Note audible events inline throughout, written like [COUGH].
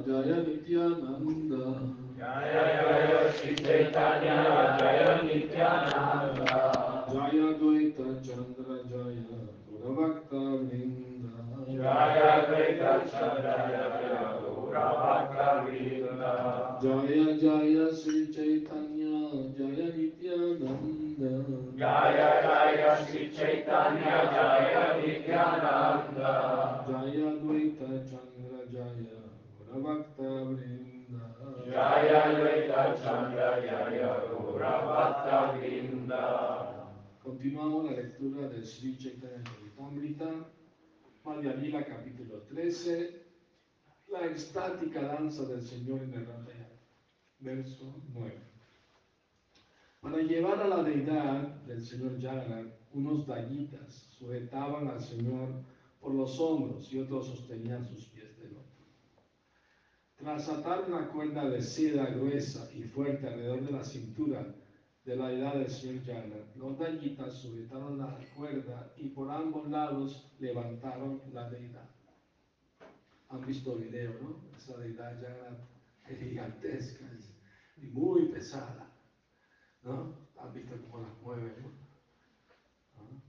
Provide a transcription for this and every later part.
अजाय नित्यानंद जय जय श्री चैतन्य जय Nityanand del Sri Chaitanya Charitamrita, Madhya Lila capítulo 13, la extática danza del Señor en el Randaya, verso 9. Para llevar a la deidad del Señor Jagannath, unos dañitas sujetaban al Señor por los hombros y otros sostenían sus pies de loto. Tras atar una cuerda de seda gruesa y fuerte alrededor de la cintura de la edad del señor Jagannath, los dañitas sujetaron la cuerda y por ambos lados levantaron la deidad. Han visto video, ¿no? Esa deidad Jagannath es gigantesca es- y muy pesada, ¿no? Han visto cómo las mueve, ¿no? ¿Ah?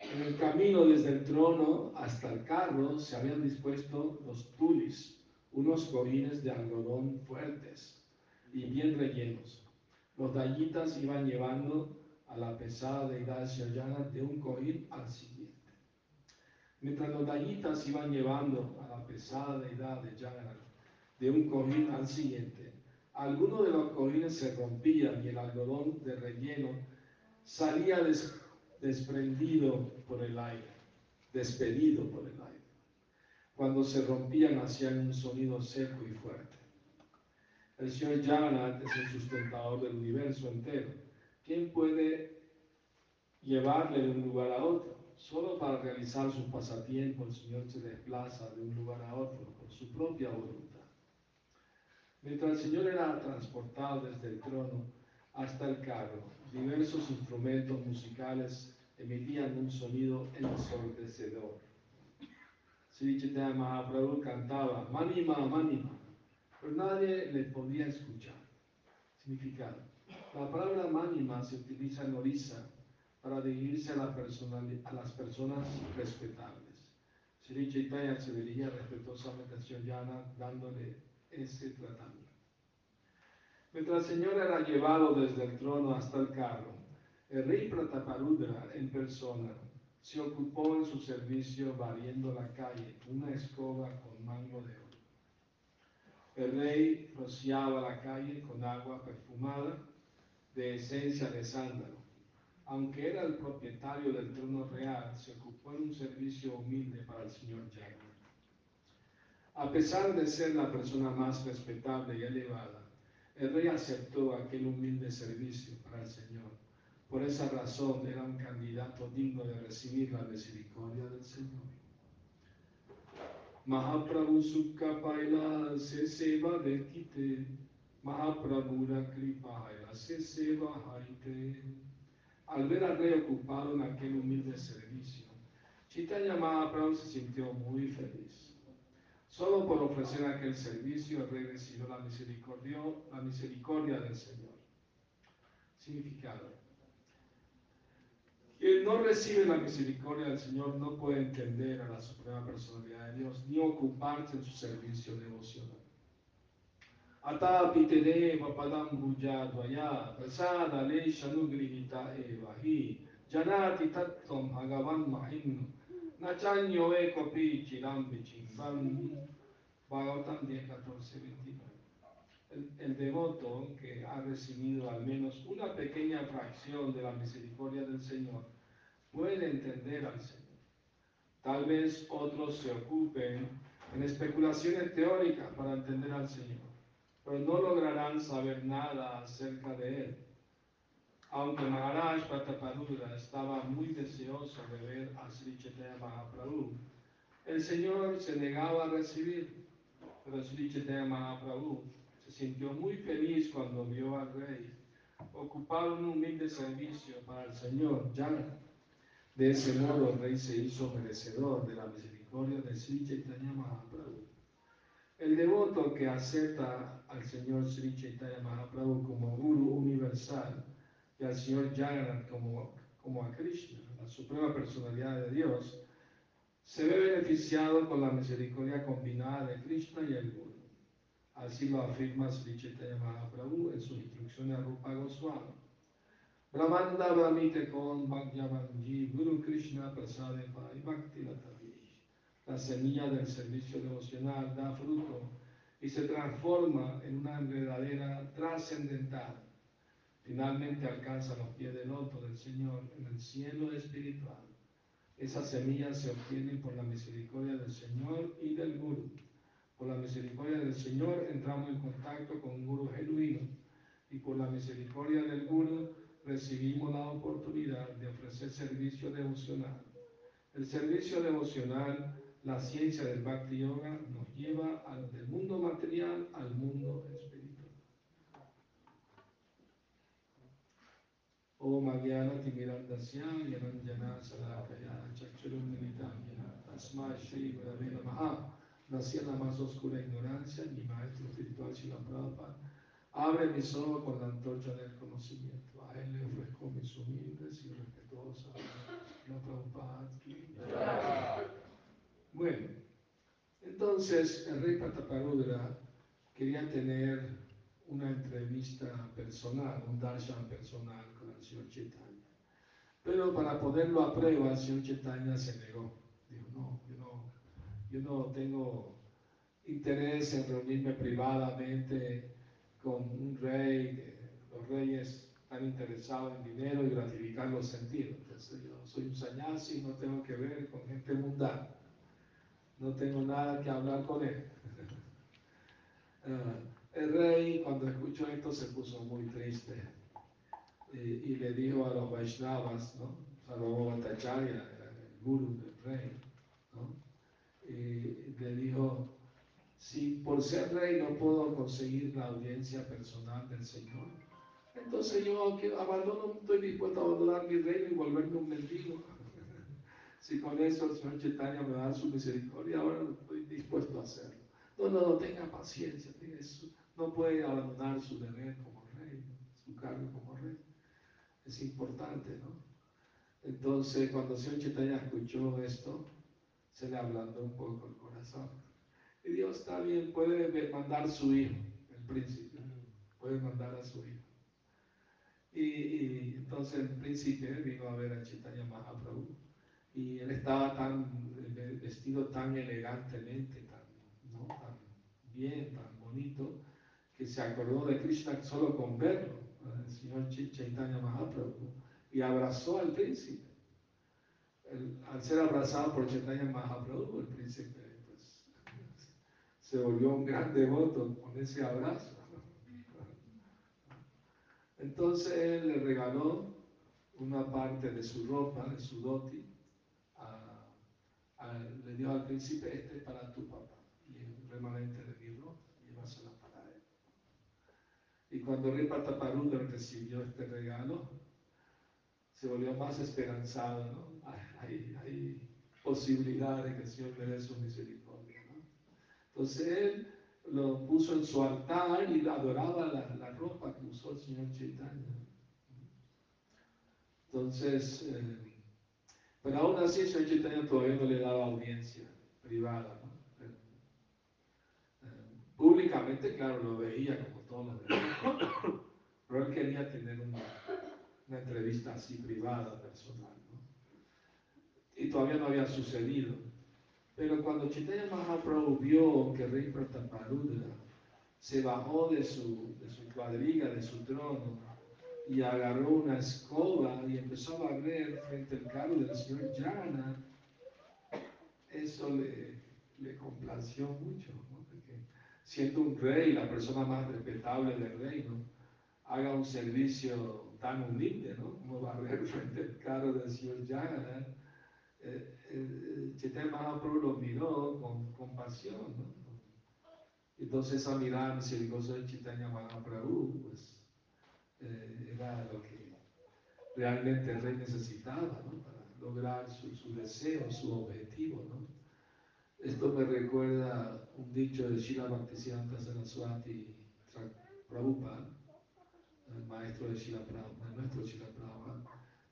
En el camino desde el trono hasta el carro se habían dispuesto los tulis, unos cojines de algodón fuertes y bien rellenos. Los dañitas iban llevando a la pesada deidad Shoyana de un cojín al siguiente. Mientras los dañitas iban llevando a la pesada deidad de Jagannath de un cojín al siguiente, algunos de los cojines se rompían y el algodón de relleno salía des- desprendido por el aire, despedido por el aire. Cuando se rompían hacían un sonido seco y fuerte. El Señor Jagannath es el sustentador del universo entero. ¿Quién puede llevarle de un lugar a otro? Solo para realizar sus pasatiempos el Señor se desplaza de un lugar a otro por su propia voluntad. Mientras el Señor era transportado desde el trono hasta el carro, diversos instrumentos musicales emitían un sonido ensordecedor. Sri Chaitanya Mahaprabhu cantaba Manima, Manima, pero nadie le podía escuchar. Significado. La palabra manima se utiliza en Orissa para dirigirse a, las personas respetables. Sri Chaitanya se dirigía respetuosamente a Yana dándole ese tratamiento. Mientras el Señor era llevado desde el trono hasta el carro, el rey Prataparudra en persona se ocupó en su servicio barriendo la calle una escoba con mango de oro. El rey rociaba la calle con agua perfumada de esencia de sándalo. Aunque era el propietario del trono real, se ocupó en un servicio humilde para el señor Jagannath. A pesar de ser la persona más respetable y elevada, el rey aceptó aquel humilde servicio para el Señor. Por esa razón era un candidato digno de recibir la misericordia del Señor. Mahaprabhu Sukha Paila se seva dekite, Mahaprabhu la kripa haila se seva haite. Al ver al rey ocupado en aquel humilde servicio, Chaitanya Mahaprabhu se sintió muy feliz. Solo por ofrecer aquel servicio, el rey recibió la misericordia del Señor. Significado. Quien no recibe la misericordia del Señor no puede entender a la Suprema Personalidad de Dios ni ocuparse en su servicio devocional. Ata pitede papadam bhuja dvaya prasada le shanugrihita eva hi janati tattvam bhagavan mahimno nachanyo ekopi chiram vichimbam Bhagavatam 10, 14, 29 el, devoto que ha recibido al menos una pequeña fracción de la misericordia del Señor puede entender al Señor. Tal vez otros se ocupen en especulaciones teóricas para entender al Señor, pero no lograrán saber nada acerca de Él. Aunque Maharaj Prataparudra estaba muy deseoso de ver a Sri Chaitanya Mahaprabhu, el Señor se negaba a recibir, pero Sri Chaitanya Mahaprabhu se sintió muy feliz cuando vio al rey ocupado en un humilde servicio para el Señor Jagannath. De ese modo el rey se hizo merecedor de la misericordia de Sri Chaitanya Mahaprabhu. devoto que acepta al Señor Sri Chaitanya Mahaprabhu como Guru universal y al Señor Jagannath como, como a Krishna, la suprema personalidad de Dios, se ve beneficiado con la misericordia combinada de Krishna y el Guru. Así lo afirma Sri Chaitanya Mahaprabhu en sus instrucciones a Rupa Goswami. Brahmanda Brahmite con Bhagyavanji Guru Krishna Prasadepa y Bhakti La semilla del servicio devocional da fruto y se transforma en una enredadera trascendental. Finalmente alcanza los pies del loto del Señor en el cielo espiritual. Esas semillas se obtienen por la misericordia del Señor y del Guru. Por la misericordia del Señor entramos en contacto con un Guru genuino y por la misericordia del Guru recibimos la oportunidad de ofrecer servicio devocional. El servicio devocional, la ciencia del Bhakti Yoga, nos lleva del mundo material al mundo espiritual. ओम अज्ञानतिमिरन्दस्य ज्ञानञ्जना शलाकया चक्षुरुन्मिलिताञ्जन तस्मै श्रीगुरवे नमः nací en la más oscura ignorancia, mi maestro espiritual Sila Prabhupada abre mis ojos con la antorcha del conocimiento. A él le ofrezco mis humildes y respetuosas la Prabhupada. Bueno, entonces el rey Prataparudra quería tener una entrevista personal, un darshan personal con el señor Chaitanya. Pero para ponerlo a prueba, el señor Chaitanya se negó. Dijo, no, yo no, tengo interés en reunirme privadamente con un rey, los reyes están interesados en dinero y gratificar los sentidos. Entonces yo soy un sañasi y no tengo que ver con gente mundana. No tengo nada que hablar con él. [LAUGHS] Ah, el rey cuando escuchó esto se puso muy triste y le dijo a los Vaishnavas, ¿no? Sarvabhaumacharya, el guru del rey, ¿no? Y le dijo, si por ser rey no puedo conseguir la audiencia personal del Señor, entonces yo abandono, estoy dispuesto a abandonar mi reino y volverme un mendigo. [LAUGHS] si con eso el Señor Chaitanya me da su misericordia, ahora estoy dispuesto a hacerlo. No, no, no, tenga paciencia, no puede abandonar su deber como rey, su cargo como rey. Es importante, ¿no? Entonces, cuando el Señor Chaitanya escuchó esto, se le ablandó un poco el corazón. Y Dios está bien, puede mandar su hijo, el príncipe, puede mandar a su hijo. Y, entonces el príncipe vino a ver a Chaitanya Mahaprabhu y él estaba tan vestido tan elegantemente, tan, tan bien, tan bonito, que se acordó de Krishna solo con verlo, el señor Chaitanya Mahaprabhu, y abrazó al príncipe. Al ser abrazado por Chaitanya Mahaprabhu, el príncipe pues, se volvió un gran devoto con ese abrazo. Entonces él le regaló una parte de su ropa, de su doti, le dio al príncipe, este para tu papá, y el remanente de mi ropa, llévasela para él. Y cuando rey Pataparudra recibió este regalo, se volvió más esperanzado, ¿no? Hay, hay posibilidad de que el Señor me dé su misericordia, ¿no? Entonces él lo puso en su altar y adoraba la, ropa que usó el Señor Chaitanya. Entonces, eh, pero aún así el señor Chaitanya todavía no le daba audiencia privada. ¿no? Eh, públicamente, claro, lo veía como todos los demás, pero él quería tener una, una entrevista así privada, personal. Y todavía no había sucedido. Pero cuando Chaitanya Mahaprabhu vio que Rey Prataparudra se bajó de su, de su cuadriga, de su trono, y agarró una escoba y empezó a barrer frente al carro del señor Jana, eso le, le complació mucho. Porque siendo un rey, la persona más respetable del reino, haga un servicio tan humilde, ¿no? Como barrer [LAUGHS] frente al carro del señor Jana. Eh, eh, Chaitanya Mahaprabhu lo miró con compasión, ¿no? Entonces esa mirada misericordiosa de Chaitanya Mahaprabhu, pues eh, era lo que realmente el rey necesitaba ¿no? para lograr su, su, deseo, su objetivo. ¿no? Esto me recuerda un dicho de Shila Bhaktisiddhanta Saraswati Prabhupada, el maestro de Shila Prabhupada, nuestro Shila Prabhupada,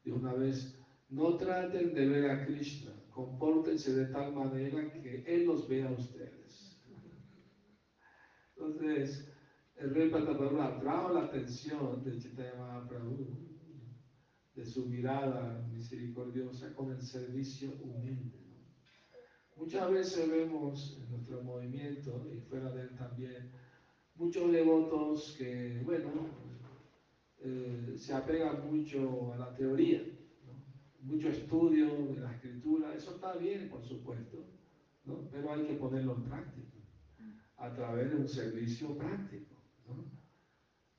dijo una vez, no traten de ver a Krishna, compórtense de tal manera que Él los vea a ustedes. Entonces, el rey Prabhu atrajo la atención de Chaitanya Mahaprabhu, de su mirada misericordiosa con el servicio humilde. Muchas veces vemos en nuestro movimiento y fuera de él también muchos devotos que, bueno, eh, se apegan mucho a la teoría, mucho estudio de la escritura, eso está bien, por supuesto, pero hay que ponerlo en práctica, a través de un servicio práctico,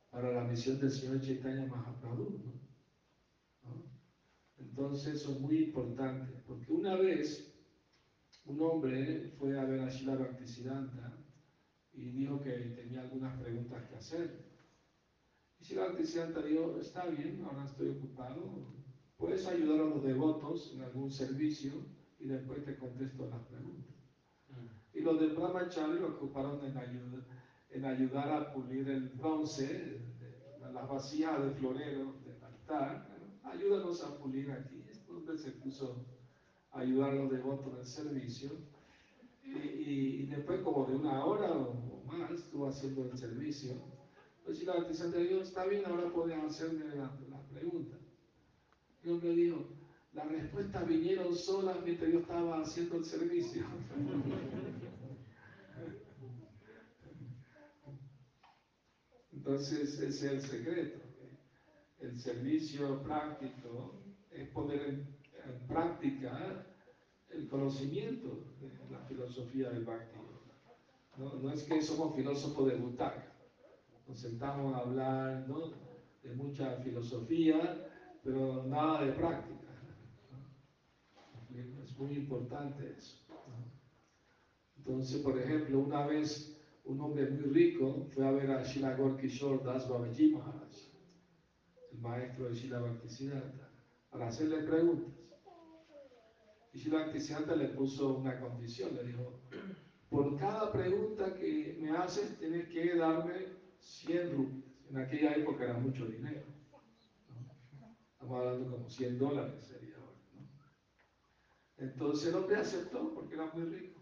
para la misión del Señor Chaitanya Mahaprabhu. Entonces eso es muy importante, porque una vez un hombre fue a ver a Shila Bhaktisiddhanta y dijo que tenía algunas preguntas que hacer. Y Shila Bhaktisiddhanta dijo, está bien, ahora estoy ocupado, puedes ayudar a los devotos en algún servicio y después te contesto las preguntas. Mm. Y los de Brahmachari lo ocuparon en, ayuda, en ayudar a pulir el bronce, las vacías de florero del altar. Ayúdanos a pulir aquí. Es donde se puso a ayudar a los devotos en el servicio. Y, después, como de una hora o, más, estuvo haciendo el servicio. Pues si la artesana dijo, está bien, ahora pueden hacerme las la preguntas. Y hombre dijo, las respuestas vinieron solas mientras yo estaba haciendo el servicio. [LAUGHS] Entonces, ese es el secreto. El servicio práctico es poner en, práctica el conocimiento de la filosofía del Bhakti. No, no es que somos filósofos de butaca. Nos sentamos a hablar de mucha filosofía, pero nada de práctica. Es muy importante eso. Entonces, por ejemplo, una vez un hombre muy rico fue a ver a Shila Kishore Das Babaji Maharaj, el maestro de Shila Bhaktisiddhanta, para hacerle preguntas. Y Shila Bhaktisiddhanta le puso una condición, le dijo, por cada pregunta que me haces tienes que darme 100 rupias. En aquella época era mucho dinero. Estamos hablando como 100 dólares sería ahora. Entonces el hombre aceptó porque era muy rico.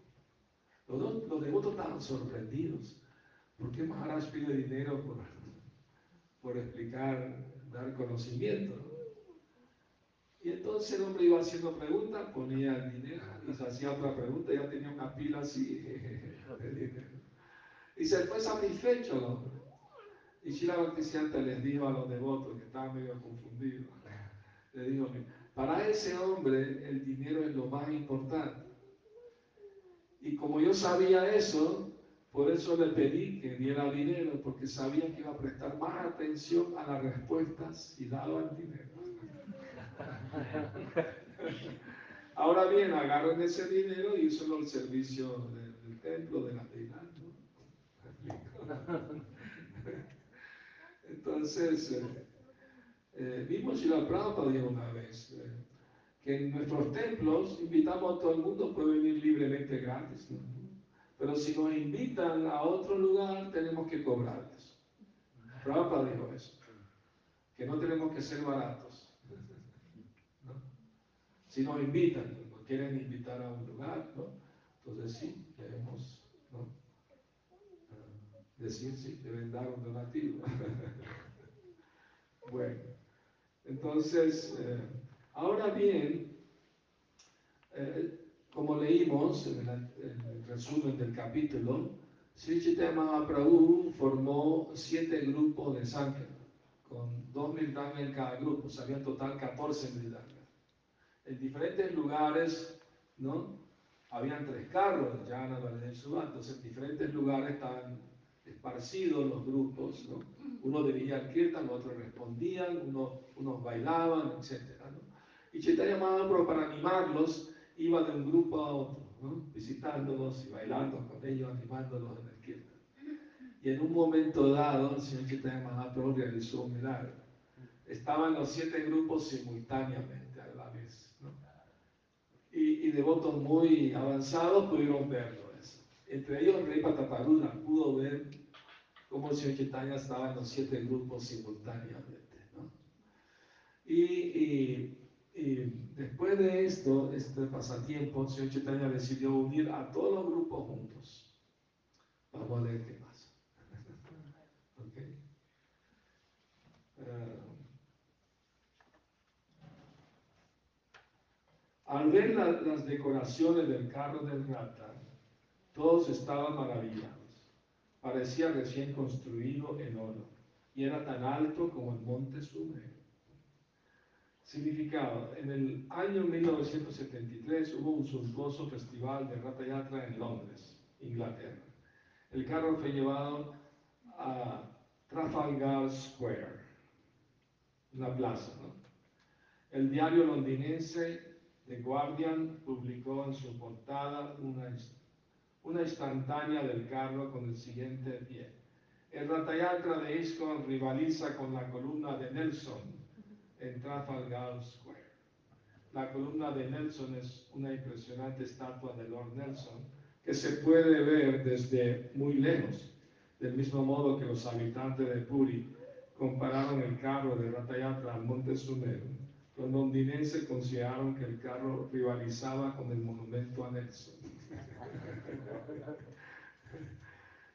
Los, los devotos estaban sorprendidos. ¿Por qué Maharaj pide dinero por, por explicar, dar conocimiento? Y entonces el hombre iba haciendo preguntas, ponía el dinero y hacía otra pregunta, ya tenía una pila así [LAUGHS] de dinero. Y se fue satisfecho. Y Shila Bhaktisiddhanta les dijo a los devotos que estaban medio confundidos, [LAUGHS] le dijo, para ese hombre el dinero es lo más importante. Y como yo sabía eso, por eso le pedí que diera dinero, porque sabía que iba a prestar más atención a las respuestas si el dinero. [LAUGHS] Ahora bien, agarren ese dinero y úsenlo al servicio del, templo, de la deidad. [LAUGHS] Entonces, eh, eh, mismo Shila Prabhupada dijo una vez eh, que en nuestros templos invitamos a todo el mundo, puede venir libremente gratis, pero si nos invitan a otro lugar tenemos que cobrarles. Prabhupada dijo eso, que no tenemos que ser baratos. Si nos invitan, nos quieren invitar a un lugar, entonces sí, debemos decir sí, deben dar un donativo. [LAUGHS] bueno. Entonces, eh, ahora bien, eh, como leímos en el, resumen del capítulo, Sri Chaitanya Mahaprabhu formó siete grupos de sangre, con dos mildangas en cada grupo, o sea, había en total 14 mildangas. En diferentes lugares, ¿no? Habían tres carros, ya en el entonces en diferentes lugares estaban esparcidos los grupos, ¿no? Uno dirigía al kirtan, otros respondían, uno, unos bailaban, etc. Y Chaitanya Mahaprabhu para animarlos iba de un grupo a otro, visitándolos y bailando con ellos, animándolos en el kirtan. Y en un momento dado, el señor Chaitanya Mahaprabhu realizó un milagro. Estaban los siete grupos simultáneamente a la vez. Y, y devotos muy avanzados pudieron verlo. Entre ellos, el rey Pataparuna pudo ver cómo el señor Chaitanya estaba en los siete grupos simultáneamente. Y, después de esto, este pasatiempo, el señor Chaitanya decidió unir a todos los grupos juntos. Vamos a ver qué pasa. [LAUGHS] uh, al ver la, las decoraciones del carro del rata, todos estaban maravillados. Parecía recién construido en oro y era tan alto como el monte Sumer. Significado, en el año 1973 hubo un suntuoso festival de Rata Yatra en Londres, Inglaterra. El carro fue llevado a Trafalgar Square, una plaza. El diario londinense The Guardian publicó en su portada una, una instantánea del carro con el siguiente pie. El Ratayatra de ISKCON rivaliza con la columna de Nelson en Trafalgar Square. La columna de Nelson es una impresionante estatua de Lord Nelson que se puede ver desde muy lejos, del mismo modo que los habitantes de Puri compararon el carro de Ratayatra al Monte. Los londinenses consideraron que el carro rivalizaba con el monumento a Nelson.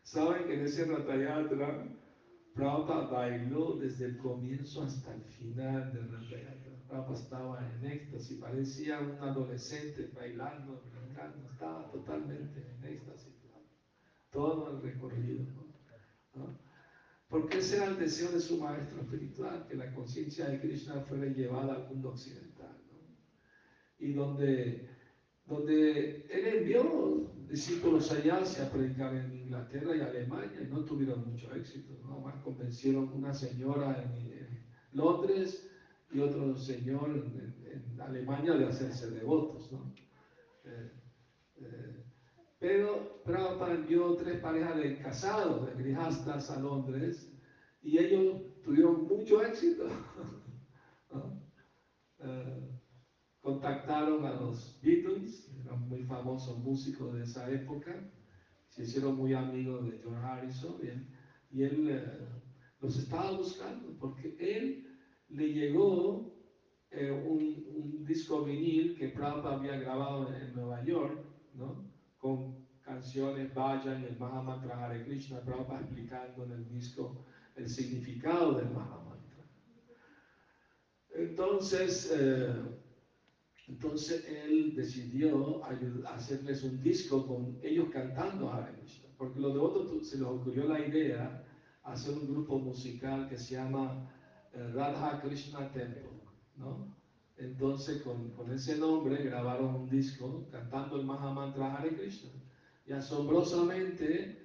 Saben que en ese Ratayatra, Prabhupada bailó desde el comienzo hasta el final de Ratayatra. Prabhupada estaba en éxtasis, parecía un adolescente bailando, brincando, estaba totalmente en éxtasis. Todo el recorrido. Porque ese era el deseo de su maestro espiritual, que la conciencia de Krishna fuera llevada al mundo occidental. Y donde, donde él envió discípulos allá a predicar en Inglaterra y Alemania y no tuvieron mucho éxito. ¿no? Más convencieron una señora en, Londres y otro señor en, Alemania de hacerse devotos. ¿no? Eh, eh, pero Prabhupada envió tres parejas de casados, de grihastas a Londres, y ellos tuvieron mucho éxito. [LAUGHS] Eh, contactaron a los Beatles, eran muy famosos músicos de esa época, se hicieron muy amigos de George Harrison, y él, eh, los estaba buscando, porque él le llegó eh, un, disco vinil que Prabhupada había grabado en Nueva York, ¿no? con canciones Vayan el Mahamantra Hare Krishna, Prabhupada explicando en el disco el significado del Mahamantra. Entonces, eh, entonces él decidió hacerles un disco con ellos cantando Hare Krishna, porque los devotos se les ocurrió la idea hacer un grupo musical que se llama eh, Radha Krishna Temple, ¿no? Entonces, con, con, ese nombre grabaron un disco cantando el Mahamantra Hare Krishna. Y asombrosamente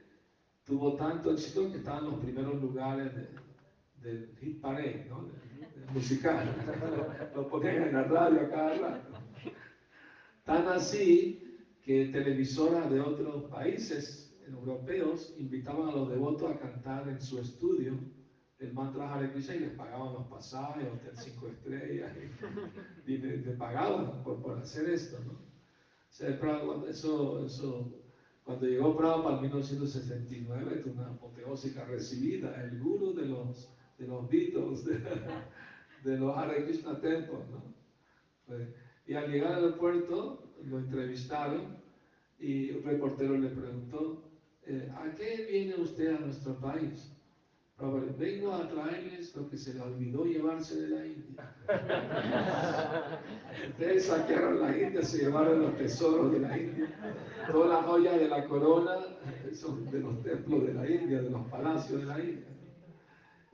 tuvo tanto éxito que estaba en los primeros lugares del hit parade, ¿no? Musical. [LAUGHS] Lo ponían en la radio a cada rato. Tan así que televisoras de otros países europeos invitaban a los devotos a cantar en su estudio el mantra Hare Krishna y les pagaban los pasajes, hotel cinco estrellas, y, pagaban por, por, hacer esto, ¿no? O sea, eso, eso, cuando llegó Prabhupada en 1969, fue una apoteósica recibida, el guru de los, de los Beatles, los Hare Krishna Temple, ¿no? y al llegar al aeropuerto, lo entrevistaron y un reportero le preguntó, eh, ¿a qué viene usted a nuestro país? vengo a traerles lo que se le olvidó llevarse de la India. [LAUGHS] Ustedes saquearon la India, se llevaron los tesoros de la India. Todas las joyas de la corona son de los templos de la India, de los palacios de la India.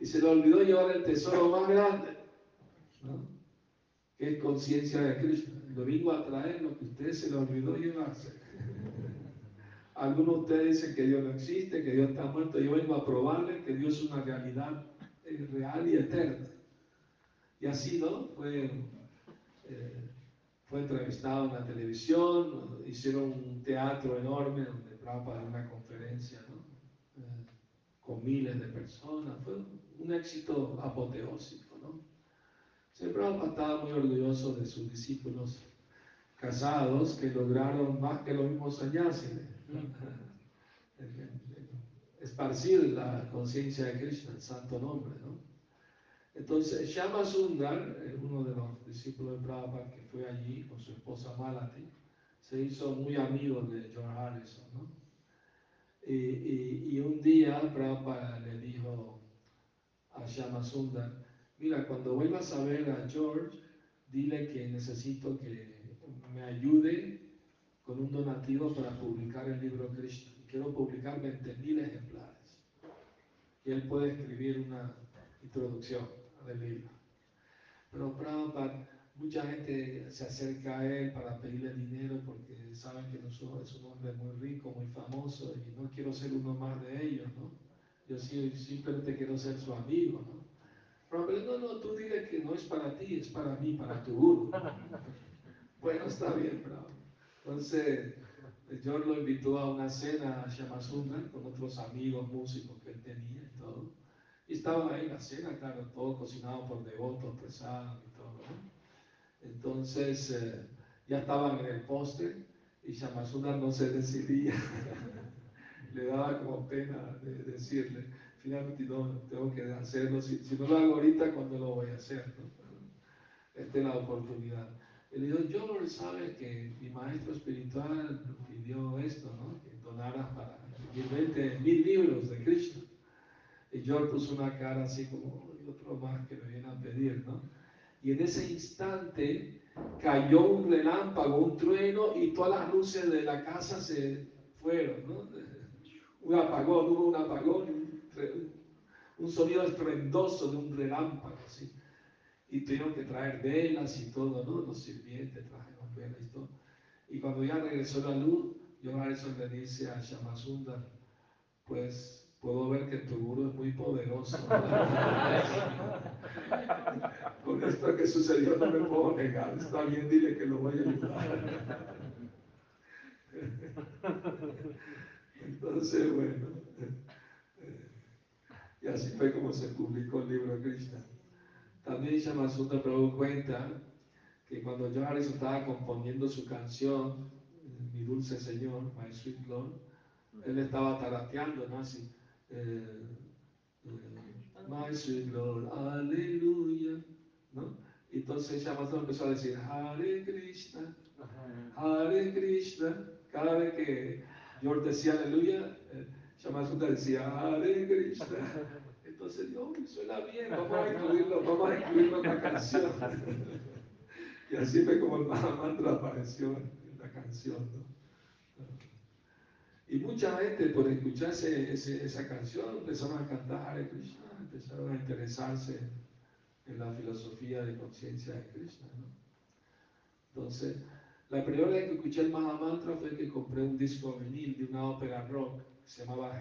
Y se le olvidó llevar el tesoro más grande, que es conciencia de Cristo. Lo vengo a traer lo que ustedes se le olvidó llevarse. Algunos de ustedes dicen que Dios no existe, que Dios está muerto. Yo vengo a probarle que Dios es una realidad eh, real y eterna. Y así, ¿no? Fue, eh, fue entrevistado en la televisión, hicieron un teatro enorme donde Prabhupada dio una conferencia, ¿no? Eh, con miles de personas. Fue un éxito apoteósico, Siempre Prabhupada estaba muy orgulloso de sus discípulos casados que lograron más que los mismos sannyasis. esparcir la conciencia de Krishna, el santo nombre, ¿no? Entonces, Shama Sundar, uno de los discípulos de Prabhupada que fue allí con su esposa Malati, se hizo muy amigo de George Harrison, ¿no? Y, y, un día Prabhupada le dijo a Shama Sundar, mira, cuando vuelvas a ver a George, dile que necesito que me ayude con un donativo para publicar el libro Krishna. Quiero publicar 20.000 ejemplares. Y él puede escribir una introducción del libro. Pero Prabhupada, mucha gente se acerca a él para pedirle dinero porque saben que nosotros es un hombre muy rico, muy famoso y no quiero ser uno más de ellos, ¿no? Yo simplemente quiero ser su amigo, ¿no? Pero no, no, tú dile que no es para ti, es para mí, para tu guru. [LAUGHS] bueno, está bien, bravo. Entonces, George lo invitó a una cena a Shamasunda con otros amigos músicos que él tenía y todo. Y estaban ahí en la cena, claro, todo cocinado por devotos, pesados y todo. Entonces, eh, ya estaban en el postre y Shamasunda no se decidía. [LAUGHS] Le daba como pena de decirle, finalmente no, tengo que hacerlo. Si, no lo hago ahorita, ¿cuándo lo voy a hacer? Esta es la oportunidad. Y le digo, George, sabe que mi maestro espiritual pidió esto, ¿no? Que donaras para 20 mil libros de Krishna. Y George puso una cara así como, y otro más que me viene a pedir, ¿no? Y en ese instante cayó un relámpago, un trueno, y todas las luces de la casa se fueron, ¿no? Un apagón, hubo un apagón, un, sonido estruendoso de un relámpago, así y tuvieron que traer velas y todo, ¿no? Los sirvientes trajeron velas y todo. Y cuando ya regresó la luz, John Harrison le dice a Shamasunda, pues puedo ver que tu guru es muy poderoso. [LAUGHS] Con esto que sucedió no me puedo negar, está bien, dile que lo voy a ayudar. [LAUGHS] Entonces, bueno, y así fue como se publicó el libro de Krishna. También Shamasunda Prabhu cuenta que cuando John Harrison estaba componiendo su canción, Mi Dulce Señor, My Sweet Lord, él estaba tarateando, ¿no? Así, eh, eh, My Sweet Lord, Aleluya, ¿no? Y entonces Shamasunda empezó a decir, Hare Krishna, Hare Krishna. Cada vez que George decía aleluya, eh, Shamasunda decía Hare Krishna. Entonces, no, suena bien, vamos a incluirlo, vamos a incluirlo en la canción. [LAUGHS] y así fue como el Mahamantra apareció en la canción. ¿no? Y mucha gente, por escucharse esa canción, empezaron a cantar Hare Krishna, empezaron a interesarse en la filosofía de conciencia de Krishna. ¿no? Entonces, la primera vez que escuché el Mahamantra fue que compré un disco vinil de una ópera rock se llamaba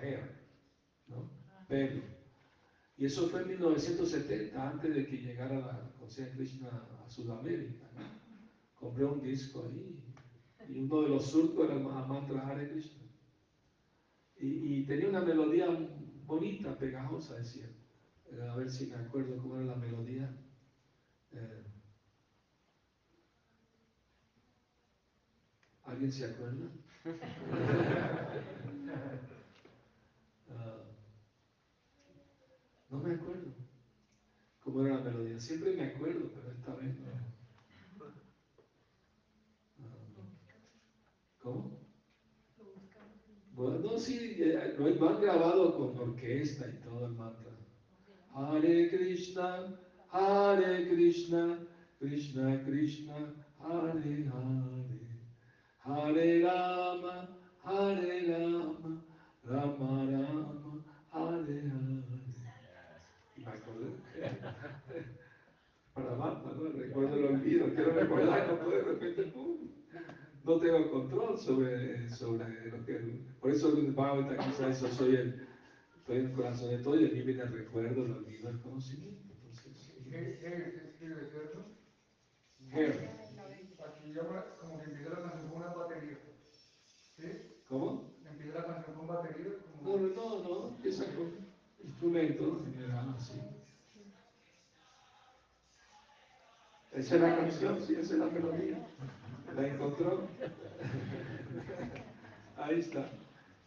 ¿no? Pelo. Y eso fue en 1970, antes de que llegara la conciencia Krishna a Sudamérica. Compré un disco ahí y uno de los surcos era el Mahamantra Hare Krishna. Y, tenía una melodía bonita, pegajosa, decía. Eh, a ver si me acuerdo cómo era la melodía. Eh, ¿Alguien se acuerda? [LAUGHS] no me acuerdo cómo era la melodía. Siempre me acuerdo, pero esta vez no. ¿Cómo? Bueno, no, sí, eh, lo han grabado con orquesta y todo el mantra. Hare Krishna, Hare Krishna, Krishna Krishna, Hare Hare, Hare Rama, Hare Rama, Rama Rama, Hare Hare [LAUGHS] Para más, ¿no? Recuerdo el olvido, quiero recordar, no puedo de repente, ¡pum! No tengo control sobre, sobre lo que. Por eso el Bhagavad quizá eso soy el, soy el corazón de todo y a mí viene el recuerdo, el olvido, el conocimiento. Entonces, ¿Qué escribe, cierto? Hair. Aquí llama como que empieza la canción con una batería. ¿Sí? ¿Cómo? Empieza la canción con batería. Como... No, no, no, empieza con instrumento general, así. Esa es la canción, sí, esa es la melodía. ¿La encontró? [LAUGHS] Ahí está.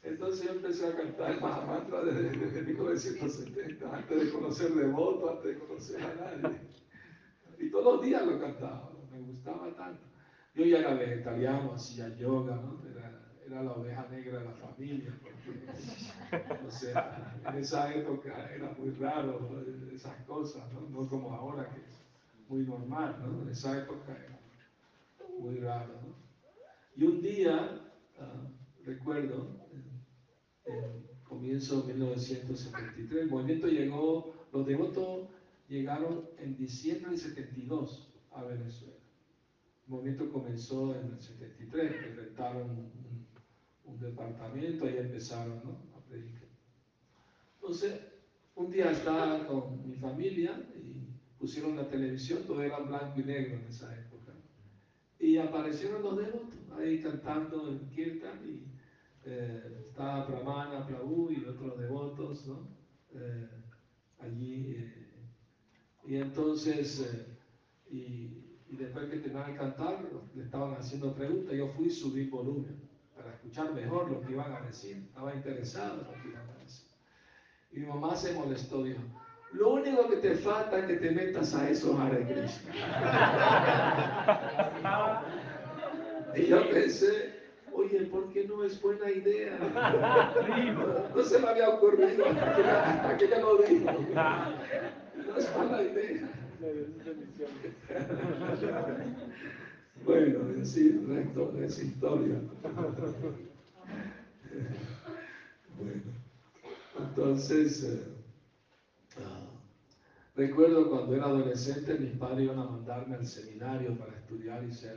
Entonces yo empecé a cantar el Mahamantra desde, desde 1970, antes de conocer devoto, antes de conocer a nadie. Y todos los días lo cantaba, me gustaba tanto. Yo ya era vegetariano, hacía yoga, ¿no? Era, la oveja negra de la familia, porque, o sea, en esa época era muy raro esas cosas, ¿no? No como ahora, que muy normal, ¿no? En esa época era muy raro, ¿no? Y un día, uh, recuerdo, en comienzo de 1973, el movimiento llegó, los devotos llegaron en diciembre del 72 a Venezuela. El movimiento comenzó en el 73, que rentaron un, un departamento y empezaron ¿no? a predicar. Entonces, un día estaba con mi familia pusieron la televisión, todo era blanco y negro en esa época. Y aparecieron los devotos ahí cantando en Kirtan y eh, estaba Pramana, Prabhu y otros devotos, ¿no? Eh, allí. Eh, y entonces, eh, y, después que terminaron de cantar, le estaban haciendo preguntas, yo fui y subí volumen para escuchar mejor lo que iban a decir. Estaba interesado en lo que iban a decir. Y mi mamá se molestó, dijo, lo único que te falta es que te metas a eso, Hare Krishna. y yo pensé, oye, ¿por qué no es buena idea? No, se me había ocurrido hasta que ella, lo dijo. No es mala idea. Bueno, sí, el resto es historia. Bueno, entonces, eh, ah, recuerdo cuando era adolescente, mis padres iban a mandarme al seminario para estudiar y ser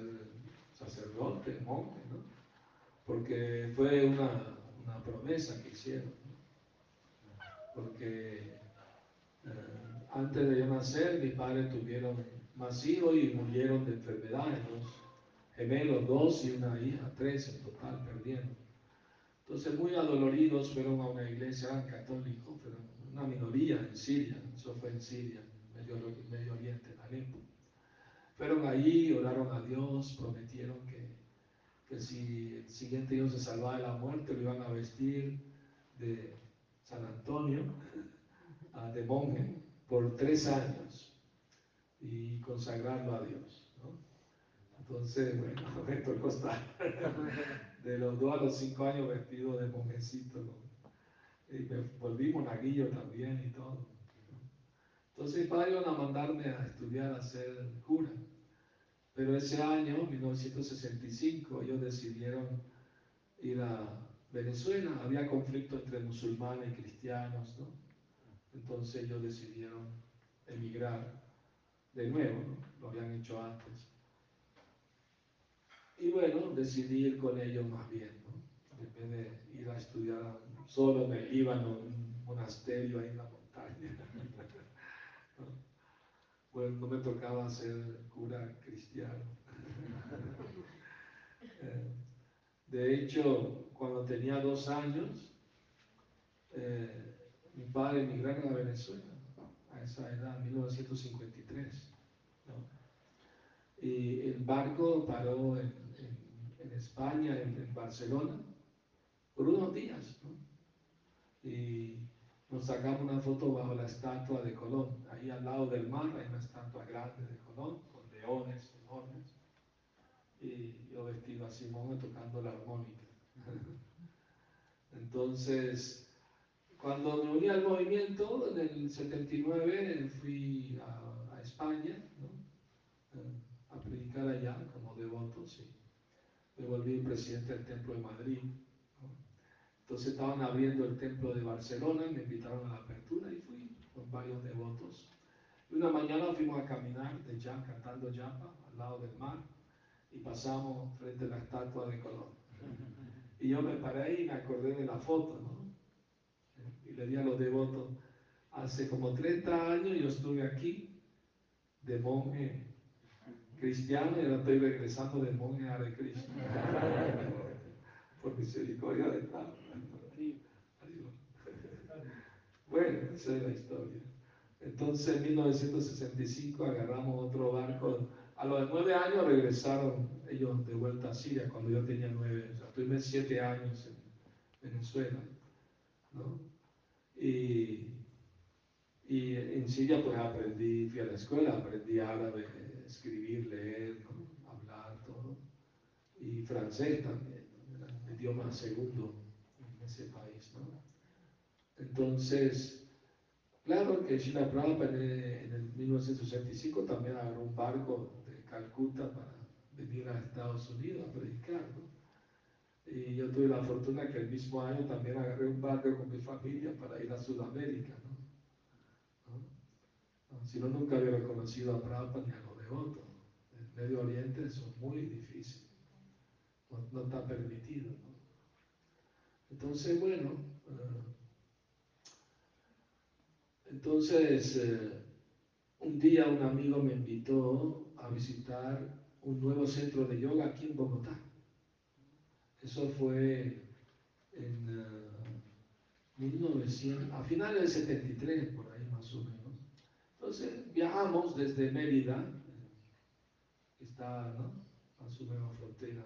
sacerdote, monje, ¿no? Porque fue una, una promesa que hicieron, ¿no? Porque eh, antes de yo nacer, mis padres tuvieron más hijos y murieron de enfermedades, dos gemelos, dos y una hija, tres en total perdieron. Entonces, muy adoloridos, fueron a una iglesia, eran católicos, pero una minoría en Siria, fue en Siria, Medio, Medio Oriente, en Alepo. Fueron allí, oraron a Dios, prometieron que, que si el siguiente hijo se salvaba de la muerte, lo iban a vestir de San Antonio, [LAUGHS] de monje, por tres años y consagrarlo a Dios. Entonces, bueno, [LAUGHS] me tocó estar [LAUGHS] de los dos a los cinco años vestido de monjecito. Y me volví monaguillo también y todo. Entonces, padre iban a mandarme a estudiar a ser cura. Pero ese año, 1965, ellos decidieron ir a Venezuela. Había conflicto entre musulmanes y cristianos, ¿no? Entonces ellos decidieron emigrar de nuevo, ¿no? Lo habían hecho antes. Y bueno, decidí ir con ellos más bien, ¿no? En vez de ir a estudiar solo en el Líbano, un monasterio ahí en la montaña. [LAUGHS] Bueno, no me tocaba ser cura cristiano. [LAUGHS] Eh, de hecho, cuando tenía dos años, eh, mi padre emigraron a Venezuela a esa edad, 1953. ¿no? Y el barco paró en, España, en, Barcelona, por unos días. Nos sacamos una foto bajo la estatua de Colón. Ahí al lado del mar hay una estatua grande de Colón, con leones enormes. Y yo vestido así, monje, tocando la armónica. [LAUGHS] Entonces, cuando me uní al movimiento, en el 79 fui a, España, ¿no? A predicar allá como devoto, sí me volví presidente del Templo de Madrid. Entonces estaban abriendo el Templo de Barcelona, me invitaron a la apertura y fui con varios devotos. Y una mañana fuimos a caminar de ya, cantando yapa al lado del mar y pasamos frente a la estatua de Colón. Y yo me paré y me acordé de la foto, ¿no? Y le di a los devotos, hace como 30 años yo estuve aquí de monje cristiano y ahora estoy regresando de monje a Hare. [LAUGHS] Por misericordia de tal. Bueno, esa es la historia. Entonces en 1965 agarramos otro barco. A los nueve años regresaron ellos de vuelta a Siria cuando yo tenía nueve. O sea, siete años Venezuela, ¿no? Y, en Siria pues aprendí, fui a la escuela, aprendí árabe, escribir, leer, hablar, todo. Y francés también, el idioma segundo en ese país, ¿no? Entonces, claro que Shila Prabhupada en el 1965 también agarró un barco de Calcuta para venir a Estados Unidos a predicar, ¿no? Y yo tuve la fortuna que el mismo año también agarré un barco con mi familia para ir a Sudamérica, ¿no? Si no, nunca hubiera conocido a Prabhupada ni a los devotos. En Medio Oriente eso es muy difícil. No, está permitido. Entonces, bueno, eh, entonces eh, un día un amigo me invitó a visitar un nuevo centro de yoga aquí en Bogotá. Eso fue en 1900, eh, a finales del 73, por ahí más o menos. Entonces viajamos desde Mérida, que está ¿no? a su nueva frontera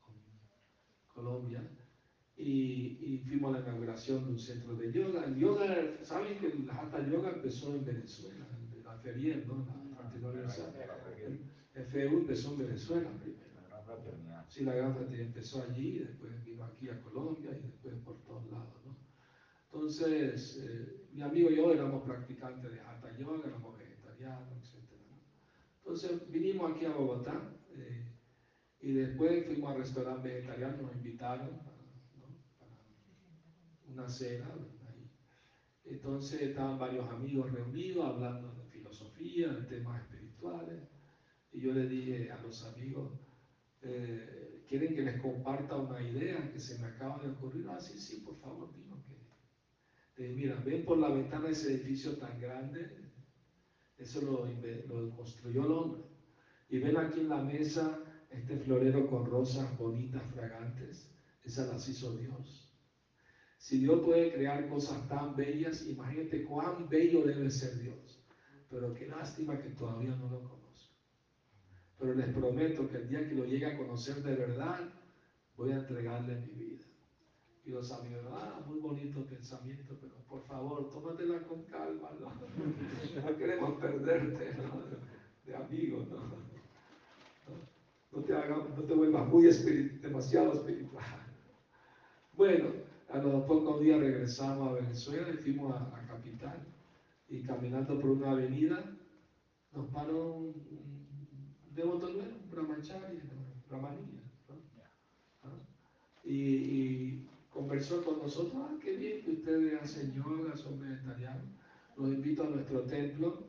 con Colombia, y, fuimos a la inauguración de un centro de yoga. El yoga, ¿saben que el Hatha Yoga empezó en Venezuela? La Ferier, ¿no? La, el FEU empezó en Venezuela primero. Sí, la gran fraternidad empezó allí, después vino aquí a Colombia y después por todos lados, ¿no? Entonces, eh, mi amigo y yo éramos practicantes de Hatha Yoga, éramos vegetarianos, etc. Entonces, vinimos aquí a Bogotá eh, y después fuimos al restaurante vegetariano, nos invitaron una cena. Ahí. Entonces, estaban varios amigos reunidos hablando de filosofía, de temas espirituales. Y yo le dije a los amigos, eh, ¿quieren que les comparta una idea que se me acaba de ocurrir? Ah, sí, sí, por favor, dinos que eh, mira, ven por la ventana ese edificio tan grande, eso lo, construyó el hombre. Y ven aquí en la mesa este florero con rosas bonitas, fragantes, esas las hizo Dios. Si Dios puede crear cosas tan bellas, imagínate cuán bello debe ser Dios. Pero qué lástima que todavía no lo conozco. Pero les prometo que el día que lo llegue a conocer de verdad, voy a entregarle mi vida. Y los amigos, ah, muy bonito pensamiento, pero por favor, tómatela con calma, no, [LAUGHS] queremos perderte de amigo, ¿no? No, te, haga, no te vuelvas muy demasiado espiritual. Bueno, a los pocos días regresamos a Venezuela y fuimos a la capital y caminando por una avenida nos paró un, devoto nuevo, un brahmachari, brahmanilla. ¿no? ¿Ah? Y, y, conversó con nosotros, ah, qué bien que ustedes hacen yoga, son vegetarianos. Los invito a nuestro templo,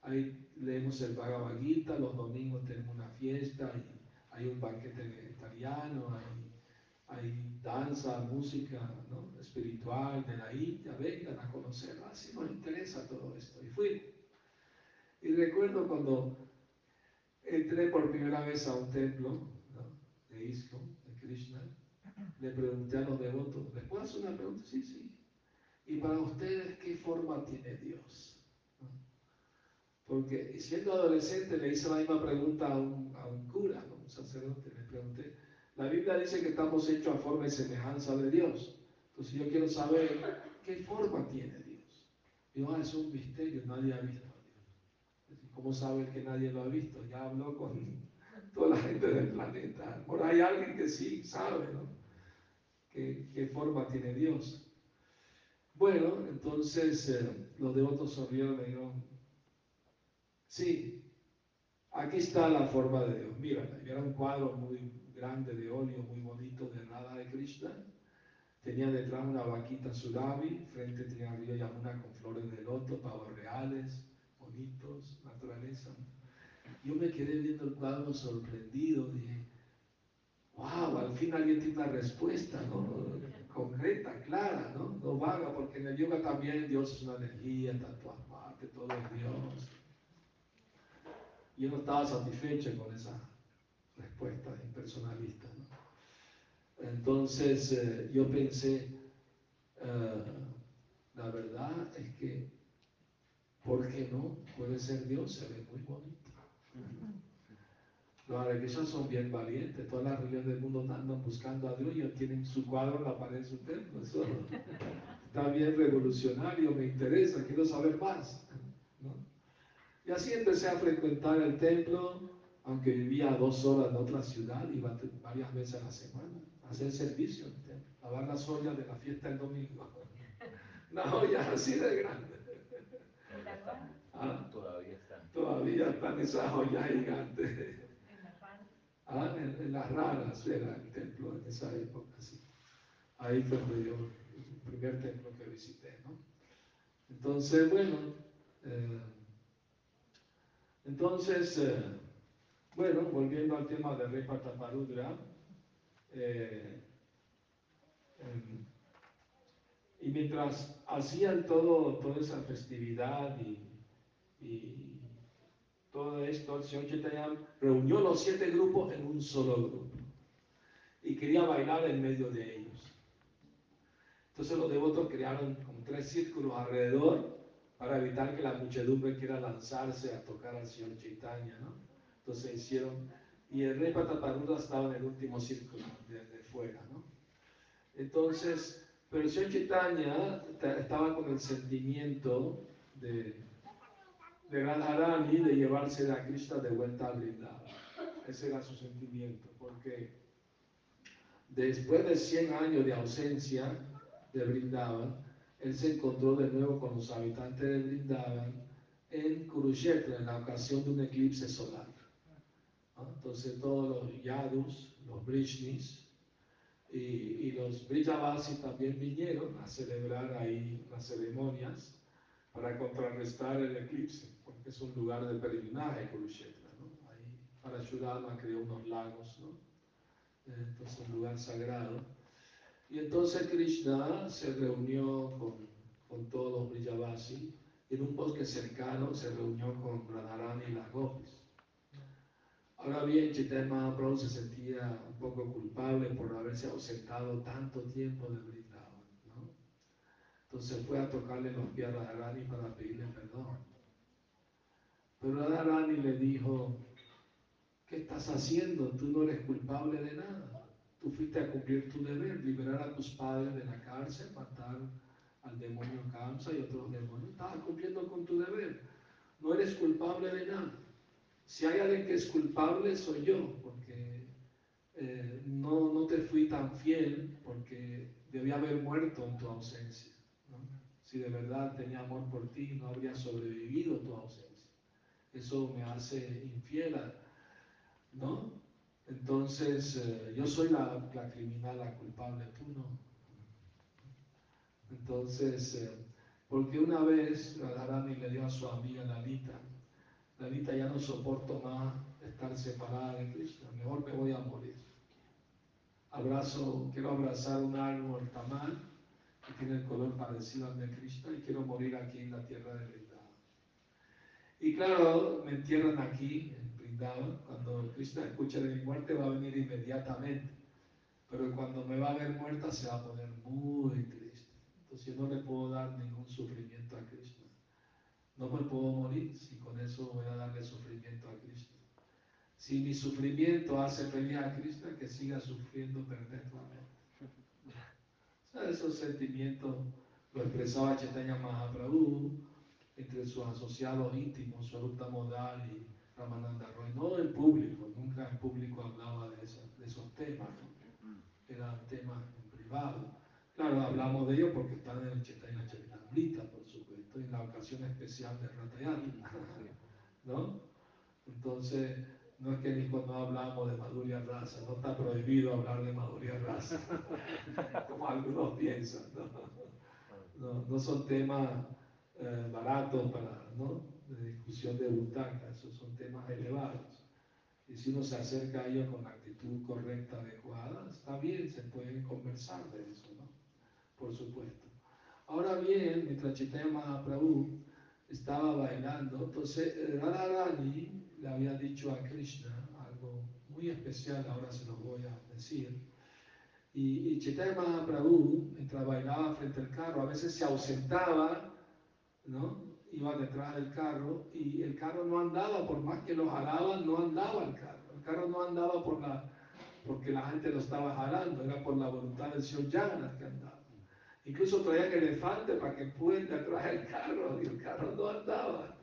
ahí leemos el Bhagavad Gita, los domingos tenemos una fiesta, y hay un banquete vegetariano, hay, hay danza, música ¿no? espiritual de la India, vengan a conocer, así ah, nos interesa todo esto. Y fui. Y recuerdo cuando entré por primera vez a un templo de Iskon, de Krishna, le pregunté a los devotos, ¿les puedo hacer una pregunta? Sí, sí. ¿Y para ustedes qué forma tiene Dios? Porque siendo adolescente le hice la misma pregunta a un, a un cura, un sacerdote, le pregunté, la Biblia dice que estamos hechos a forma y semejanza de Dios. Entonces yo quiero saber qué forma tiene Dios. Ah, es un misterio, nadie ha visto a Dios. ¿Cómo sabe que nadie lo ha visto? Ya habló con toda la gente del planeta. Por ahí alguien que sí sabe, ¿no? qué, forma tiene Dios. Bueno, entonces eh, los devotos sonrieron y dijeron, sí, aquí está la forma de Dios. Mira, era un cuadro muy grande de óleo, muy bonito de Radha de Krishna. Tenía detrás una vaquita surabi, frente tenía río Yamuna con flores de loto, pavos reales, bonitos, naturaleza. Yo me quedé viendo el cuadro sorprendido, dije, wow, al fin alguien tiene una respuesta, ¿no? Concreta, clara, ¿no? No vaga, porque en el yoga también Dios es una energía, tanto amarte, todo es Dios. Yo no estaba satisfecho con esa respuesta impersonalista, ¿no? Entonces eh, yo pensé, eh, la verdad es que, ¿por qué no? Puede ser Dios, se ve muy bonito. Los Hare son bien valientes, todas las religiones del mundo andan buscando a Dios tienen su cuadro en la pared de su templo. Eso [LAUGHS] está bien revolucionario, me interesa, quiero saber más. Y así empecé a frecuentar el templo, aunque vivía a dos horas de otra ciudad, iba varias veces a la semana a hacer servicio en templo, lavar las ollas de la fiesta del domingo. [LAUGHS] Una olla así de grande. Ah, todavía están. Todavía están esas ollas gigantes. Ah, en, las raras era el templo en esa época, sí. Ahí fue yo, el primer templo que visité, ¿no? Entonces, bueno, eh, entonces, eh, bueno, volviendo al tema de Rey Pataparudra, eh, em, y mientras hacían todo, toda esa festividad y, todo esto, el señor Chaitanya reunió los siete grupos en un solo grupo y quería bailar en medio de ellos. Entonces los devotos crearon como tres círculos alrededor para evitar que la muchedumbre quiera lanzarse a tocar al señor Chaitanya, ¿no? Entonces hicieron, y el rey Pataparuda estaba en el último círculo, desde fuera, ¿no? Entonces, pero el señor Chaitanya estaba con el sentimiento de, de Radharani de llevarse a Krishna de vuelta a Vrindavan. Ese era su sentimiento, porque después de 100 años de ausencia de Vrindavan, él se encontró de nuevo con los habitantes de Vrindavan en Kurukshetra en la ocasión de un eclipse solar. Entonces todos los Yadus, los Brishnis y, y los Brijavasi también vinieron a celebrar ahí las ceremonias para contrarrestar el eclipse, porque es un lugar de peregrinaje Kurukshetra. ¿no? Ahí Parashurama creó unos lagos, entonces un lugar sagrado. Y entonces Krishna se reunió con, con todos los Brijavasi en un bosque cercano se reunió con Radharani y las Gopis. Ahora bien, Chaitanya Mahaprabhu se sentía un poco culpable por haberse ausentado tanto tiempo de Brindavan, ¿no? Entonces fue a tocarle los pies a Radharani para pedirle perdón. Pero Radharani le dijo, ¿qué estás haciendo? Tú no eres culpable de nada. Tú fuiste a cumplir tu deber, liberar a tus padres de la cárcel, matar al demonio Kamsa y otros demonios. Estabas cumpliendo con tu deber. No eres culpable de nada. Si hay alguien que es culpable, soy yo, porque eh, no, no te fui tan fiel, porque debía haber muerto en tu ausencia. Si de verdad tenía amor por ti, no habría sobrevivido tu ausencia. Eso me hace infiel, ¿no? Entonces, eh, yo soy la, criminal, la culpable, tú no. Entonces, eh, porque una vez Radharani le dio a su amiga Lalita, Lalita ya no soporto más estar separada de Cristo, mejor me voy a morir. Abrazo, quiero abrazar un árbol tamal que tiene el color parecido al de Cristo y quiero morir aquí en la tierra de Vrindavan. Y claro, me entierran aquí, cuando Cristo escuche de mi muerte va a venir inmediatamente. Pero cuando me va a ver muerta se va a poner muy triste. Entonces yo no le puedo dar ningún sufrimiento a Cristo. No me puedo morir si con eso voy a darle sufrimiento a Cristo. Si mi sufrimiento hace feliz a Cristo, que siga sufriendo perpetuamente. O sea, esos sentimientos lo expresaba Chaitanya Mahaprabhu entre sus asociados íntimos, Swarupa Modal y Ramananda Roy, no en público, nunca en público hablaba de, esos temas, eran temas en privado. Claro, hablamos de ellos porque están en el Chaitanya Charitamrita, supuesto, en la ocasión especial de Ratayana, [LAUGHS] ¿no? Entonces, no es que ni cuando hablamos de Madhurya Rasa, no está prohibido hablar de Madhurya Rasa, [LAUGHS] como algunos piensan, ¿no? No, son temas eh, baratos para, ¿no? de discusión de butaca, esos son temas elevados. Y si uno se acerca a ellos con la actitud correcta, adecuada, está bien, se puede conversar de eso, ¿no? Por supuesto. Ahora bien, mientras Chaitanya Mahaprabhu estaba bailando, entonces Radharani le había dicho a Krishna algo muy especial, ahora se lo voy a decir. Y, y Chaitanya Mahaprabhu, mientras bailaba frente al carro, a veces se ausentaba, ¿no? iba detrás del carro y el carro no andaba, por más que lo jalaban, no andaba el carro. El carro no andaba por la, porque la gente lo estaba jalando, era por la voluntad del Señor Jagannath que andaba. Incluso traían elefante para que puente atrás el carro y el carro no andaba.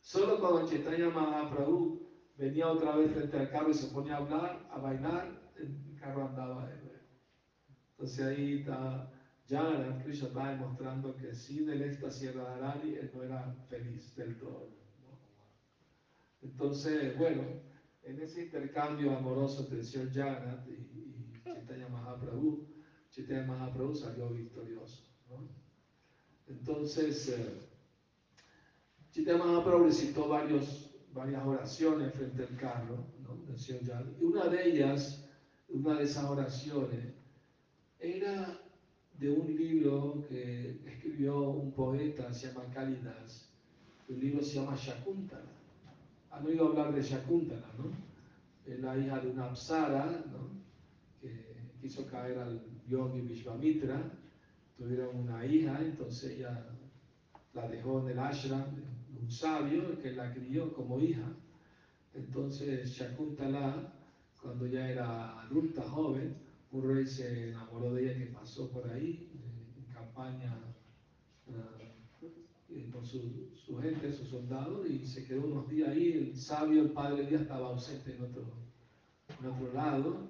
Solo cuando Chaitanya Mahaprabhu venía otra vez frente al carro y se ponía a hablar, a bailar, el carro andaba. Entonces ahí está Jagannath Krishna está demostrando que sin el éxtasis de Radharani él no era feliz del todo. Entonces, bueno, en ese intercambio amoroso entre el señor Jagannath y, y Chaitanya Mahaprabhu, Chaitanya Mahaprabhu salió victorioso. ¿no? Entonces, eh, Chaitanya Mahaprabhu recitó varios, varias oraciones frente al carro ¿no? Y una de ellas, una de esas oraciones, era de un libro que escribió un poeta, se llama Kalidas. El libro se llama Shakuntala. Han oído hablar de Shakuntala, ¿no? Es la hija de una apsara, ¿no? Que quiso caer al yogi Vishvamitra. Tuvieron una hija, entonces ella la dejó en el ashram de un sabio que la crió como hija. Entonces Shakuntala, cuando ya era adulta, joven, un rey se enamoró de ella que pasó por ahí en campaña uh, con su, su, gente, sus soldados, y se quedó unos días ahí. El sabio, el padre día estaba ausente en otro, en otro lado,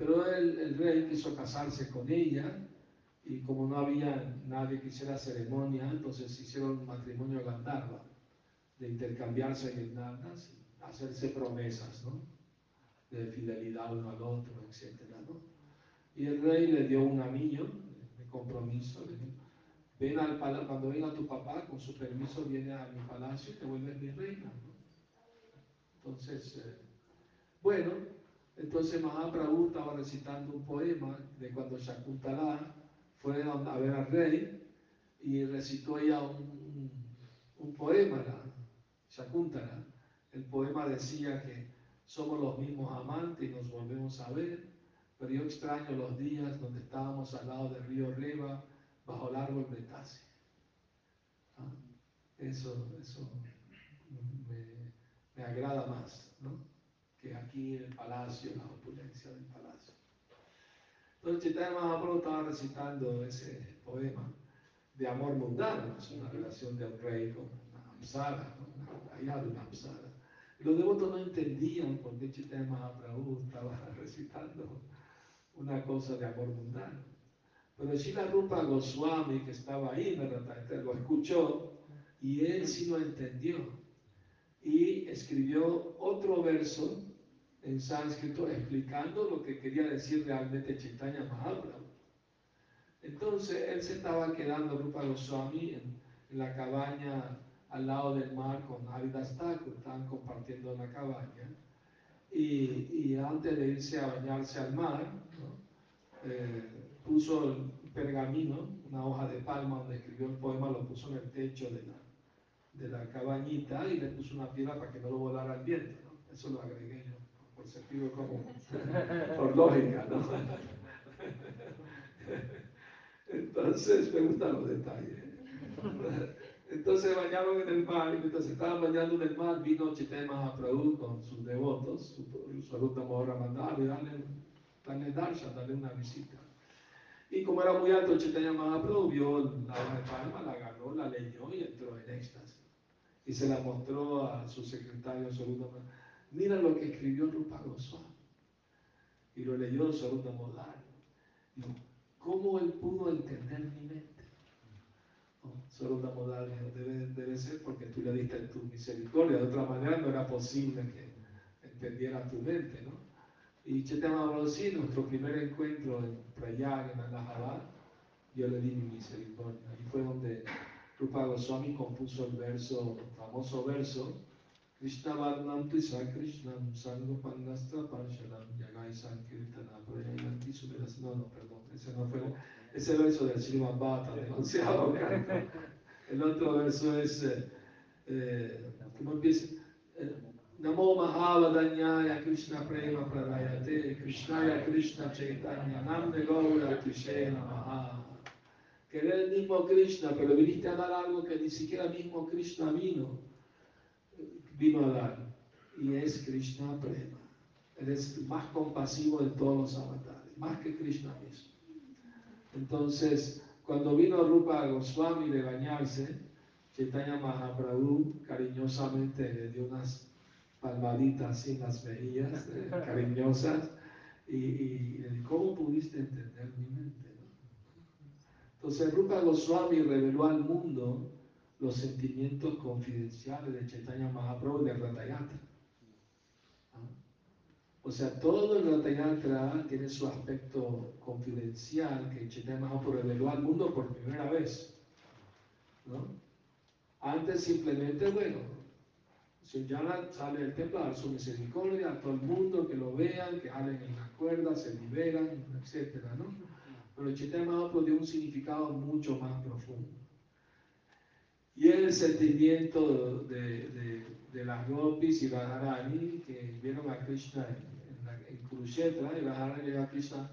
pero el, rey quiso casarse con ella y como no había nadie que hiciera ceremonia, entonces hicieron un matrimonio Gandharva, de intercambiarse guirnaldas, hacerse promesas, ¿no? De fidelidad uno al otro, etcétera, ¿no? Y el rey le dio un anillo de compromiso. Le dijo, ven al palacio, cuando venga tu papá, con su permiso, viene a mi palacio y te vuelves mi reina. Entonces, eh, bueno, entonces Mahaprabhu estaba recitando un poema de cuando Shakuntala fue a ver al rey y recitó ella un, un poema, la Shakuntala. El poema decía que somos los mismos amantes y nos volvemos a ver pero yo extraño los días donde estábamos al lado del río Reba, bajo el árbol betase. ¿Ah? Eso, eso me, me, agrada más, ¿no? Que aquí en el palacio, la opulencia del palacio. Entonces Chaitanya Mahaprabhu estaba recitando ese poema de amor mundano, es una relación de un rey con una amsara, ¿no? una hija de una amsara. Los devotos no entendían por qué Chaitanya Mahaprabhu estaba recitando una cosa de amor mundano. Pero la Rupa Goswami, que estaba ahí, lo escuchó y él sí lo entendió. Y escribió otro verso en sánscrito explicando lo que quería decir realmente Chaitanya Mahaprabhu. Entonces él se estaba quedando, Rupa Goswami, en, en la cabaña al lado del mar con Haridas Thakur, estaban compartiendo la cabaña. Y, y, antes de irse a bañarse al mar, eh, puso el pergamino, una hoja de palma donde escribió el poema, lo puso en el techo de la, de la cabañita y le puso una piedra para que no lo volara el viento. ¿no? Eso lo agregué yo, por sentido común, [LAUGHS] por lógica. ¿no? Entonces, me gustan los detalles. Entonces bañaron en el mar y mientras estaban bañando en el mar vino Chaitanya Mahaprabhu con sus devotos, su, su alumno Mohra Mandal y darle darle darshan, darle una visita. Y como era muy alto, Chaitanya Mahaprabhu vio la hoja de palma, la agarró, la leyó y entró en éxtasis. Y se la mostró a su secretario segundo Mira lo que escribió Rupa Goswami. Y lo leyó segundo Modal. ¿cómo él pudo entender mi mente? Oh, Segundo Modal debe, debe ser porque tú le diste tu misericordia. De otra manera no era posible que entendiera tu mente, ¿no? Y Chaitanya sí, nuestro primer encuentro en Prayag, en Allahabad, yo le di mi misericordia. Ahí fue donde Rupa Goswami compuso el verso, el famoso verso, Krishna Varnam Tisa Krishnam Sango Pangastra Parshalam Yagai Sankirtana Prayayanti Sumeras. No, no, perdón, ese no fue ese verso del Srimad Bhata, del onceavo canto. El otro verso es, eh, ¿cómo empieza? Eh, Namo Mahavadanyaya Krishna Prema Pradayate Krishnaya Krishna Chaitanya Namne Gaura Krishna Maha. Que era el mismo Krishna, pero viniste a dar algo que ni siquiera mismo Krishna vino, vino a dar. y es Krishna Prema. Él es más compasivo de todos los avatares, más que Krishna mismo. Entonces, cuando vino Rupa Goswami de bañarse, Chaitanya Mahaprabhu cariñosamente le dio unas palmaditas en las mejillas, eh, [LAUGHS] cariñosas, y, y, ¿cómo pudiste entender mi mente? Entonces Rupa Goswami reveló al mundo los sentimientos confidenciales de Chaitanya Mahaprabhu y de Ratayatra. O sea, todo el Ratayatra tiene su aspecto confidencial que Chaitanya Mahaprabhu reveló al mundo por primera vez. ¿no? Antes simplemente, bueno, ya sale del templo a dar su misericordia a todo el mundo, que lo vean, que jalen en las cuerdas, se liberan, etc. ¿no? Pero Chaitanya Mahaprabhu dio un significado mucho más profundo. Y el sentimiento de, de, de las gopis y Radharani que vieron a Krishna en, en, Kurukshetra, y Radharani llega a Krishna,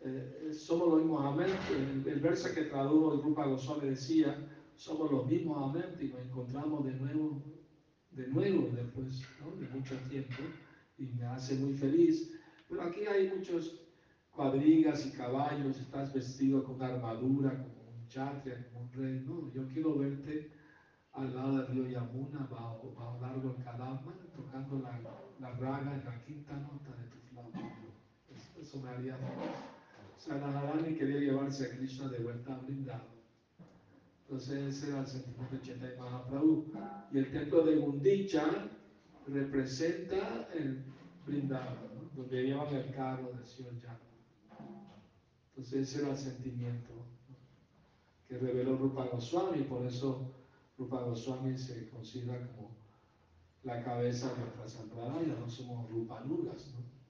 eh, somos los mismos amén. El, el, verso que tradujo el Rupa Goswami decía, somos los mismos amén y nos encontramos de nuevo, de nuevo después ¿no? de mucho tiempo y me hace muy feliz. Pero aquí hay muchos cuadrigas y caballos, estás vestido con armadura, como un chatria, como un rey. No, yo quiero verte al lado del río Yamuna, bajo, bajo largo el Kadamba, tocando la, la, raga en la quinta nota de tu flauta. Eso, eso me haría Radharani quería llevarse a Krishna de vuelta a Brindado. Entonces ese era el sentimiento de Chaitanya Mahaprabhu. Y el templo de Gundicha representa el Brindado, ¿no? donde llevan el carro de Señor Entonces ese era el sentimiento ¿no? que reveló Rupa Goswami, por eso Rupa Goswami se considera como la cabeza de nuestra Sampradaya, no somos Rupanugas, ¿no?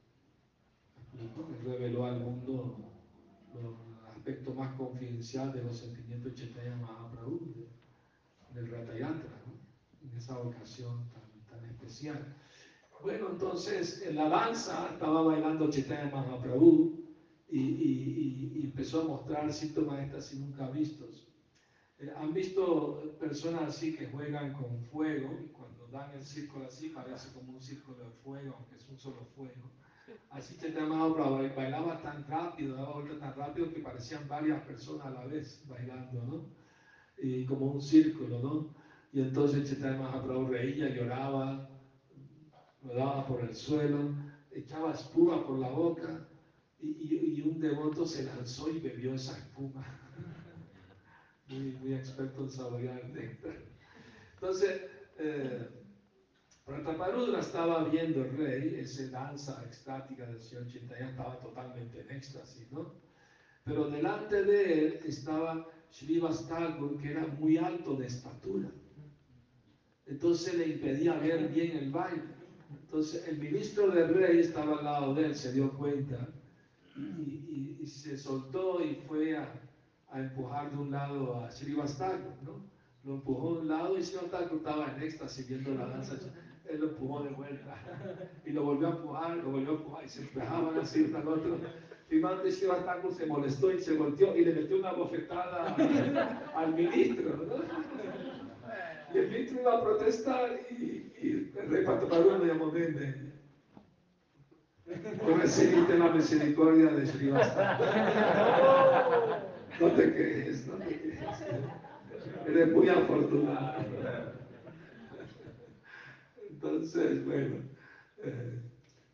Él reveló al mundo el aspecto más confidencial de los sentimientos de Chaitanya Mahaprabhu, del Ratayatra, ¿no? en esa ocasión tan, tan especial. Bueno, entonces en la danza estaba bailando Chaitanya Mahaprabhu y, y, y, empezó a mostrar síntomas estas y nunca vistos. Eh, ¿Han visto personas así que juegan con fuego y cuando dan el círculo así parece como un círculo de fuego, aunque es un solo fuego? Así que Mahaprabhu bailaba tan rápido, daba vueltas tan rápido que parecían varias personas a la vez bailando, ¿no? Y como un círculo, ¿no? Y entonces Chaitanya Mahaprabhu reía, lloraba, rodaba por el suelo, echaba espuma por la boca y, y, y un devoto se lanzó y bebió esa espuma muy, muy experto en saborear el néctar. Entonces, eh, Prataparudra estaba viendo el rey, esa danza extática del señor Chintaya estaba totalmente en éxtasis, ¿no? Pero delante de él estaba Srivas Thakur, que era muy alto de estatura. Entonces le impedía ver bien el baile. Entonces el ministro del rey estaba al lado de él, se dio cuenta y, y, y se soltó y fue a, a empujar de un lado a Srivastago, ¿no? Lo empujó de un lado y Srivastago estaba en éxtasis viendo la danza. Él lo empujó de vuelta [LAUGHS] y lo volvió a empujar, lo volvió a empujar y se empujaban así uno al otro. Finalmente se molestó y se volteó y le metió una bofetada al ministro, ¿no? Y el ministro iba a protestar y, y el rey Pataparú le llamó, ven, ven. No recibiste la misericordia de Srivastago. [LAUGHS] No te quejes, no te quejes. Eres muy afortunado. Entonces, bueno, eh,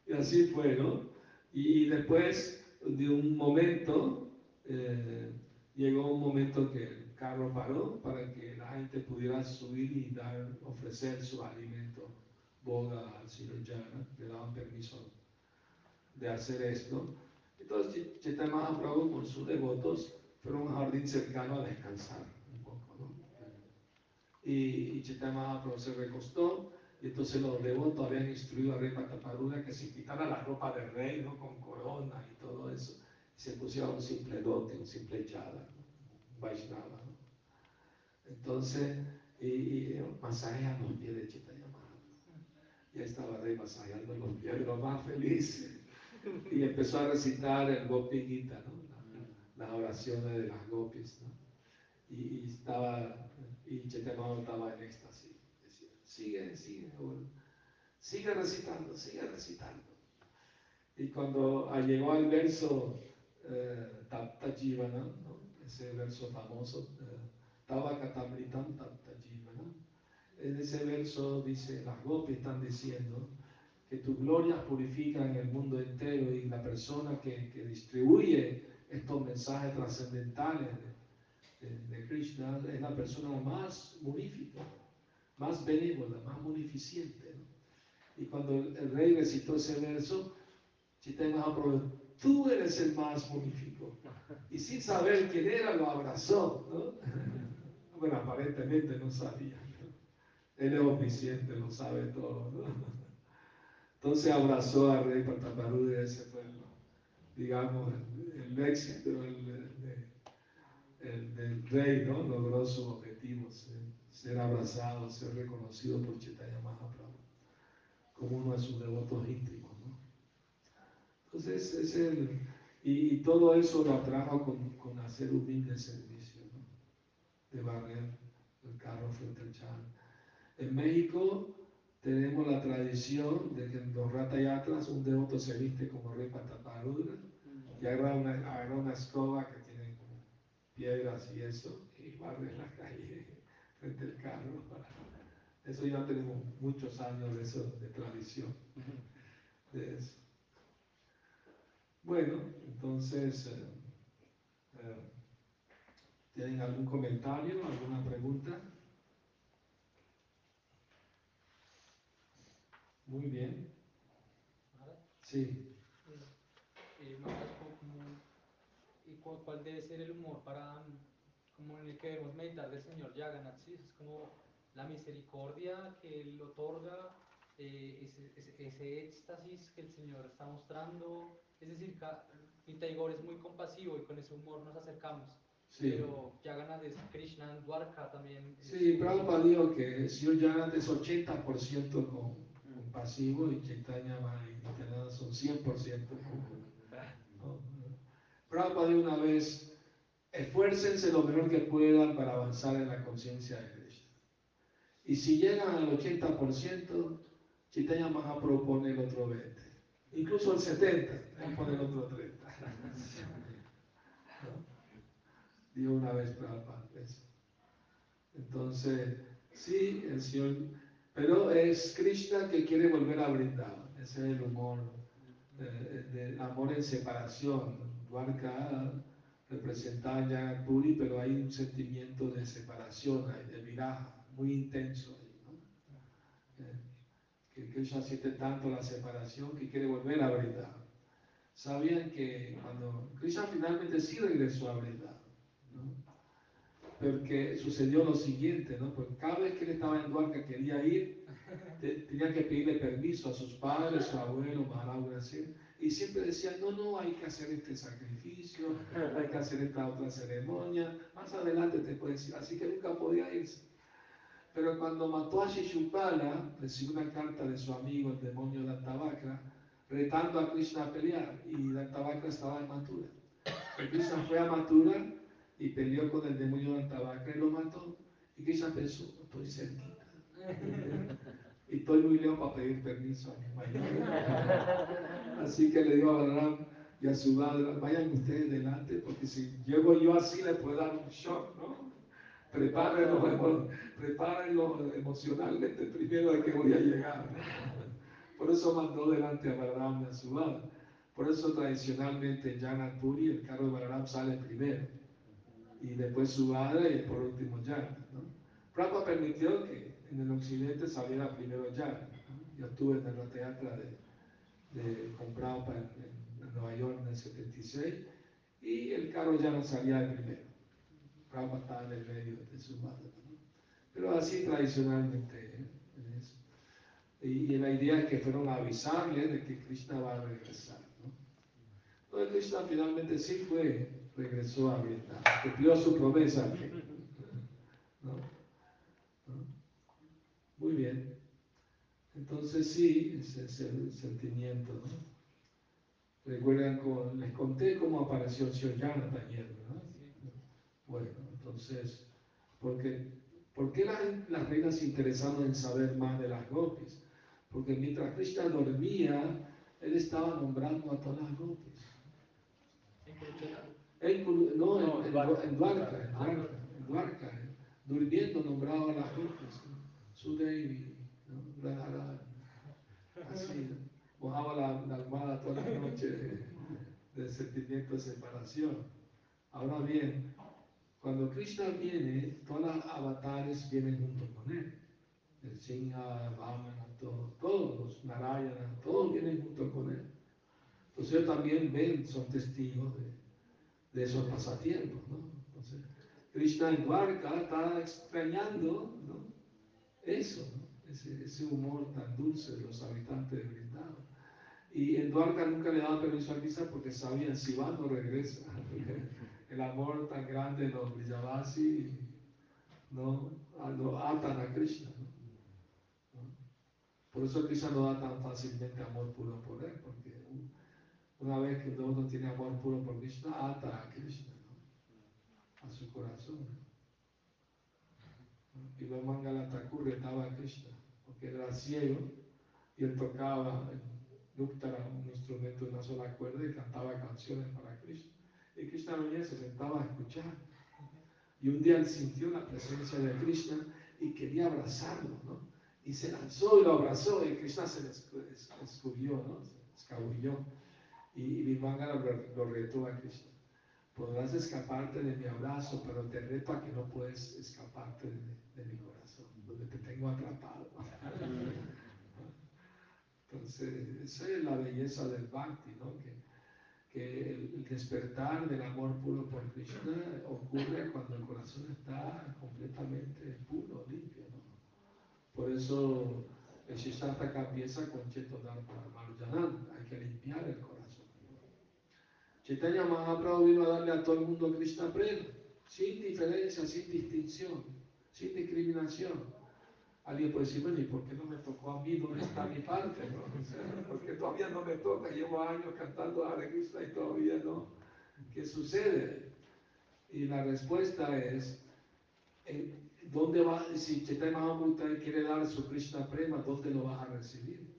y así fue, ¿no? Y después de un momento, eh, llegó un momento que el carro paró para que la gente pudiera subir y dar, ofrecer su alimento, boga al señor Yana, le daban permiso de hacer esto. Entonces, Chaitanya Mahaprabhu con sus devotos a un jardín cercano a descansar un poco, ¿no? Y, y se recostó y entonces los devotos habían instruido a Rey Pataparuda que se quitara la ropa de rey, ¿no? Con corona y todo eso, y se pusiera un simple dote, un simple echada, un Vaishnava, ¿no? Entonces, y, y masajean los pies de Chaitanya Y ahí estaba Rey masajeando los pies, lo más feliz. Y empezó a recitar el Gopi Gita, ¿no? Las oraciones de las gopis, ¿no? Y, y estaba, y Chetemao estaba en éxtasis, decía, sigue, sigue, sigue recitando, sigue recitando. Y cuando llegó al verso eh, Tapta ¿no? ese verso famoso, eh, Tabakatamritam Tapta Jivana, en ese verso dice, las gopis están diciendo que tus glorias purifican el mundo entero y la persona que, que distribuye estos mensajes trascendentales de, de, Krishna es la persona más munífica, más benévola, más munificente. ¿no? Y cuando el rey recitó ese verso, Mahaprabhu, tú eres el más munifico. Y sin saber quién era, lo abrazó. ¿no? [LAUGHS] Bueno, aparentemente no sabía. Él es omnisciente, lo sabe todo. ¿no? Entonces abrazó al rey Pataparu y ese fue, digamos, el, éxito el, del rey, ¿no? Logró sus objetivos, ser abrazado, ser reconocido por Chaitanya Mahaprabhu como uno de sus devotos íntimos, ¿no? Entonces, es el, y, todo eso lo atrajo con, con hacer humilde servicio, ¿no? De barrer el carro frente al chal. En México tenemos la tradición de que en los ratayatras un devoto se viste como rey Pataparudra y agarra una, agarra una escoba que tiene piedras y eso y barre la calle frente al carro. Eso ya tenemos muchos años de eso, de tradición. De eso. Bueno, entonces, eh, eh, ¿tienen algún comentario, alguna pregunta? Muy bien. Sí. Eh, ¿Y cuál debe ser el humor para, como en el que debemos meditar del Señor Yaganat? ¿sí? Es como la misericordia que Él otorga, eh, ese, ese, ese, éxtasis que el Señor está mostrando. Es decir, Igor es muy compasivo y con ese humor nos acercamos. Sí. Pero Yaganat es Krishna, Dwarka también. Sí, Prabhupada dijo que el Señor Yaganat es 80% con pasivo y Chaitanya y son 100%. Prabhupada de una vez, esfuércense lo mejor que puedan para avanzar en la conciencia de Krishna. Y si llegan al 80%, Chaitanya Maha propone el otro 20%. Incluso el 70%, él pone el otro 30%. ¿no? Digo una vez Prabhupada. Entonces, sí, el Señor pero es Krishna que quiere volver a brindar. Ese es el humor, eh, del amor en separación. Dwarka representa a Puri, pero hay un sentimiento de separación, de viraja, muy intenso ahí, ¿no? Eh, que Krishna siente tanto la separación que quiere volver a brindar. Sabían que cuando Krishna finalmente sí regresó a brindar, porque sucedió lo siguiente, ¿no? Porque cada vez que él estaba en Duarca quería ir, tenía que pedirle permiso a sus padres, su abuelo, Maharaj, y siempre decían, no, no, hay que hacer este sacrificio, hay que hacer esta otra ceremonia, más adelante te puedes ir, así que nunca podía irse. Pero cuando mató a Shishupala, recibió una carta de su amigo, el demonio Dantavakra, retando a Krishna a pelear, y Dantavakra estaba en Mathura. Krishna fue a Mathura y peleó con el demonio de Antabaca y lo mató. Y Krishna pensó, estoy cerquita. Y estoy muy lejos para pedir permiso a mi mayor. Así que le dijo a Balaram y a su madre, vayan ustedes delante, porque si llego yo así le puedo dar un shock, ¿no? Prepárenlo, prepárenlo emocionalmente primero de que voy a llegar. Por eso mandó delante a Balaram y a su madre. Por eso tradicionalmente en Janat Puri el carro de Balaram sale primero y después Subhadra y por último Yana. ¿no? Prabhupada permitió que en el occidente saliera primero Yana. Yo estuve en el teatro de, de Prabhupada en, Nueva York en el 76 y el carro Yana salía de primero. Prabhupada estaba en el medio de Subhadra. ¿no? Pero así tradicionalmente. ¿eh? Y, la idea es que fueron a avisarle de que Krishna va a regresar. ¿no? Entonces Krishna finalmente sí fue regresó a Vietnam, cumplió su promesa. ¿No? ¿No? Muy bien. Entonces sí, ese es el sentimiento. ¿no? Recuerdan, con, les conté cómo apareció ayer, ¿verdad? Bueno, entonces, porque, ¿por qué las, las reinas se interesaron en saber más de las gopis? Porque mientras Krishna dormía, él estaba nombrando a todas las gopas. En no, en, en, Dwarka. en Dwarka, en Dwarka, en Dwarka, eh, durmiendo nombraba a las gopas, ¿no? su Devi, ¿no? Así, mojaba la, la almohada toda la noche de, de sentimiento de separación. Ahora bien, cuando Krishna viene, todos los avatares vienen junto con él. El Singha, Vamana, todo- todos los Narayana, todos vienen junto con él. Entonces ellos también ven, son testigos de, de esos pasatiempos, ¿no? Entonces, Krishna en Dwarka está extrañando, ¿no? Eso. Ese, humor tan dulce de los habitantes de Vrindavan. Y en Dwarka nunca le daba permiso a Krishna porque sabían si va no regresa. [LAUGHS] El amor tan grande de los Vrijavasi no lo atan a Krishna. ¿no? ¿No? Por eso Krishna no da tan fácilmente amor puro por él, porque un- una vez que uno tiene amor puro por Krishna, ata a Krishna, a su corazón. Y lo Mangala Thakur retaba a Krishna, porque era ciego y él tocaba el Duktara, un instrumento de una sola cuerda, y cantaba canciones para Krishna. Y Krishna venía y se sentaba a escuchar. Y un día él sintió la presencia de Krishna y quería abrazarlo, ¿no? Y se lanzó y lo abrazó y Krishna se des- es- escurrió, ¿no? Se escabulló. Y, y Vimangala lo retó a Krishna. Podrás escaparte de mi abrazo, pero te reto a que no puedes escaparte de, de mi corazón, donde te tengo atrapado. [LAUGHS] Entonces, esa es la belleza del Bhakti, ¿no? Que, que el, despertar del amor puro por Krishna ocurre cuando el corazón está completamente puro, limpio, ¿no? Por eso el Shishtastaka empieza con Chetodharma Marjanam, hay que limpiar el corazón. Chaitanya Mahaprabhu vino a darle a todo el mundo Krishna Prema, sin diferencia, sin distinción, sin discriminación. Alguien puede decir, bueno, ¿y por qué no me tocó a mí? ¿Dónde está mi parte? ¿no? Todavía no me toca, llevo años cantando Hare Krishna y todavía no. ¿Qué sucede? Y la respuesta es, eh, ¿dónde va? Si Chaitanya Mahaprabhu quiere dar su Krishna Prema, ¿dónde lo vas a recibir?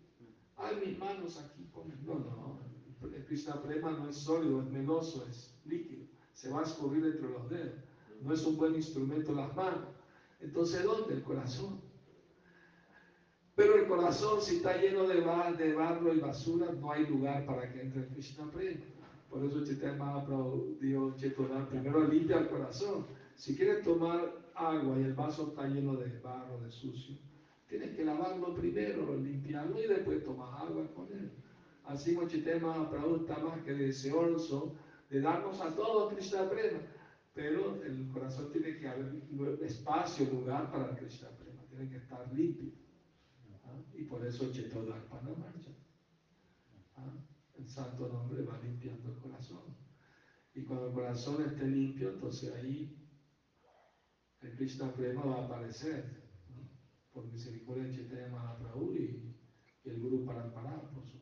Hay mis manos aquí, pon- no, no, el Krishna Prema no es sólido, es meloso, es líquido, se va a escurrir entre los dedos, no es un buen instrumento las manos. Entonces, ¿dónde? El corazón. Pero el corazón, si está lleno de, ba- de barro y basura, no hay lugar para que entre el Krishna Prema. Por eso Chaitanya Mahaprabhu dijo, primero limpia el corazón. Si quieres tomar agua y el vaso está lleno de barro, de sucio, tienes que lavarlo primero, limpiarlo y después tomas agua con él. Así Chaitanya Mahaprabhu está más que deseoso de darnos a todos Krishna Prema. Pero el corazón tiene que haber espacio, lugar para Krishna Prema, tiene que estar limpio. ¿ah? Y por eso Chetodharpana marcha. ¿ah? El santo nombre va limpiando el corazón. Y cuando el corazón esté limpio, entonces ahí el Krishna Prema va a aparecer. ¿no? Por misericordia de Chaitanya Mahaprabhu y, y el Guru Parampara, por supuesto.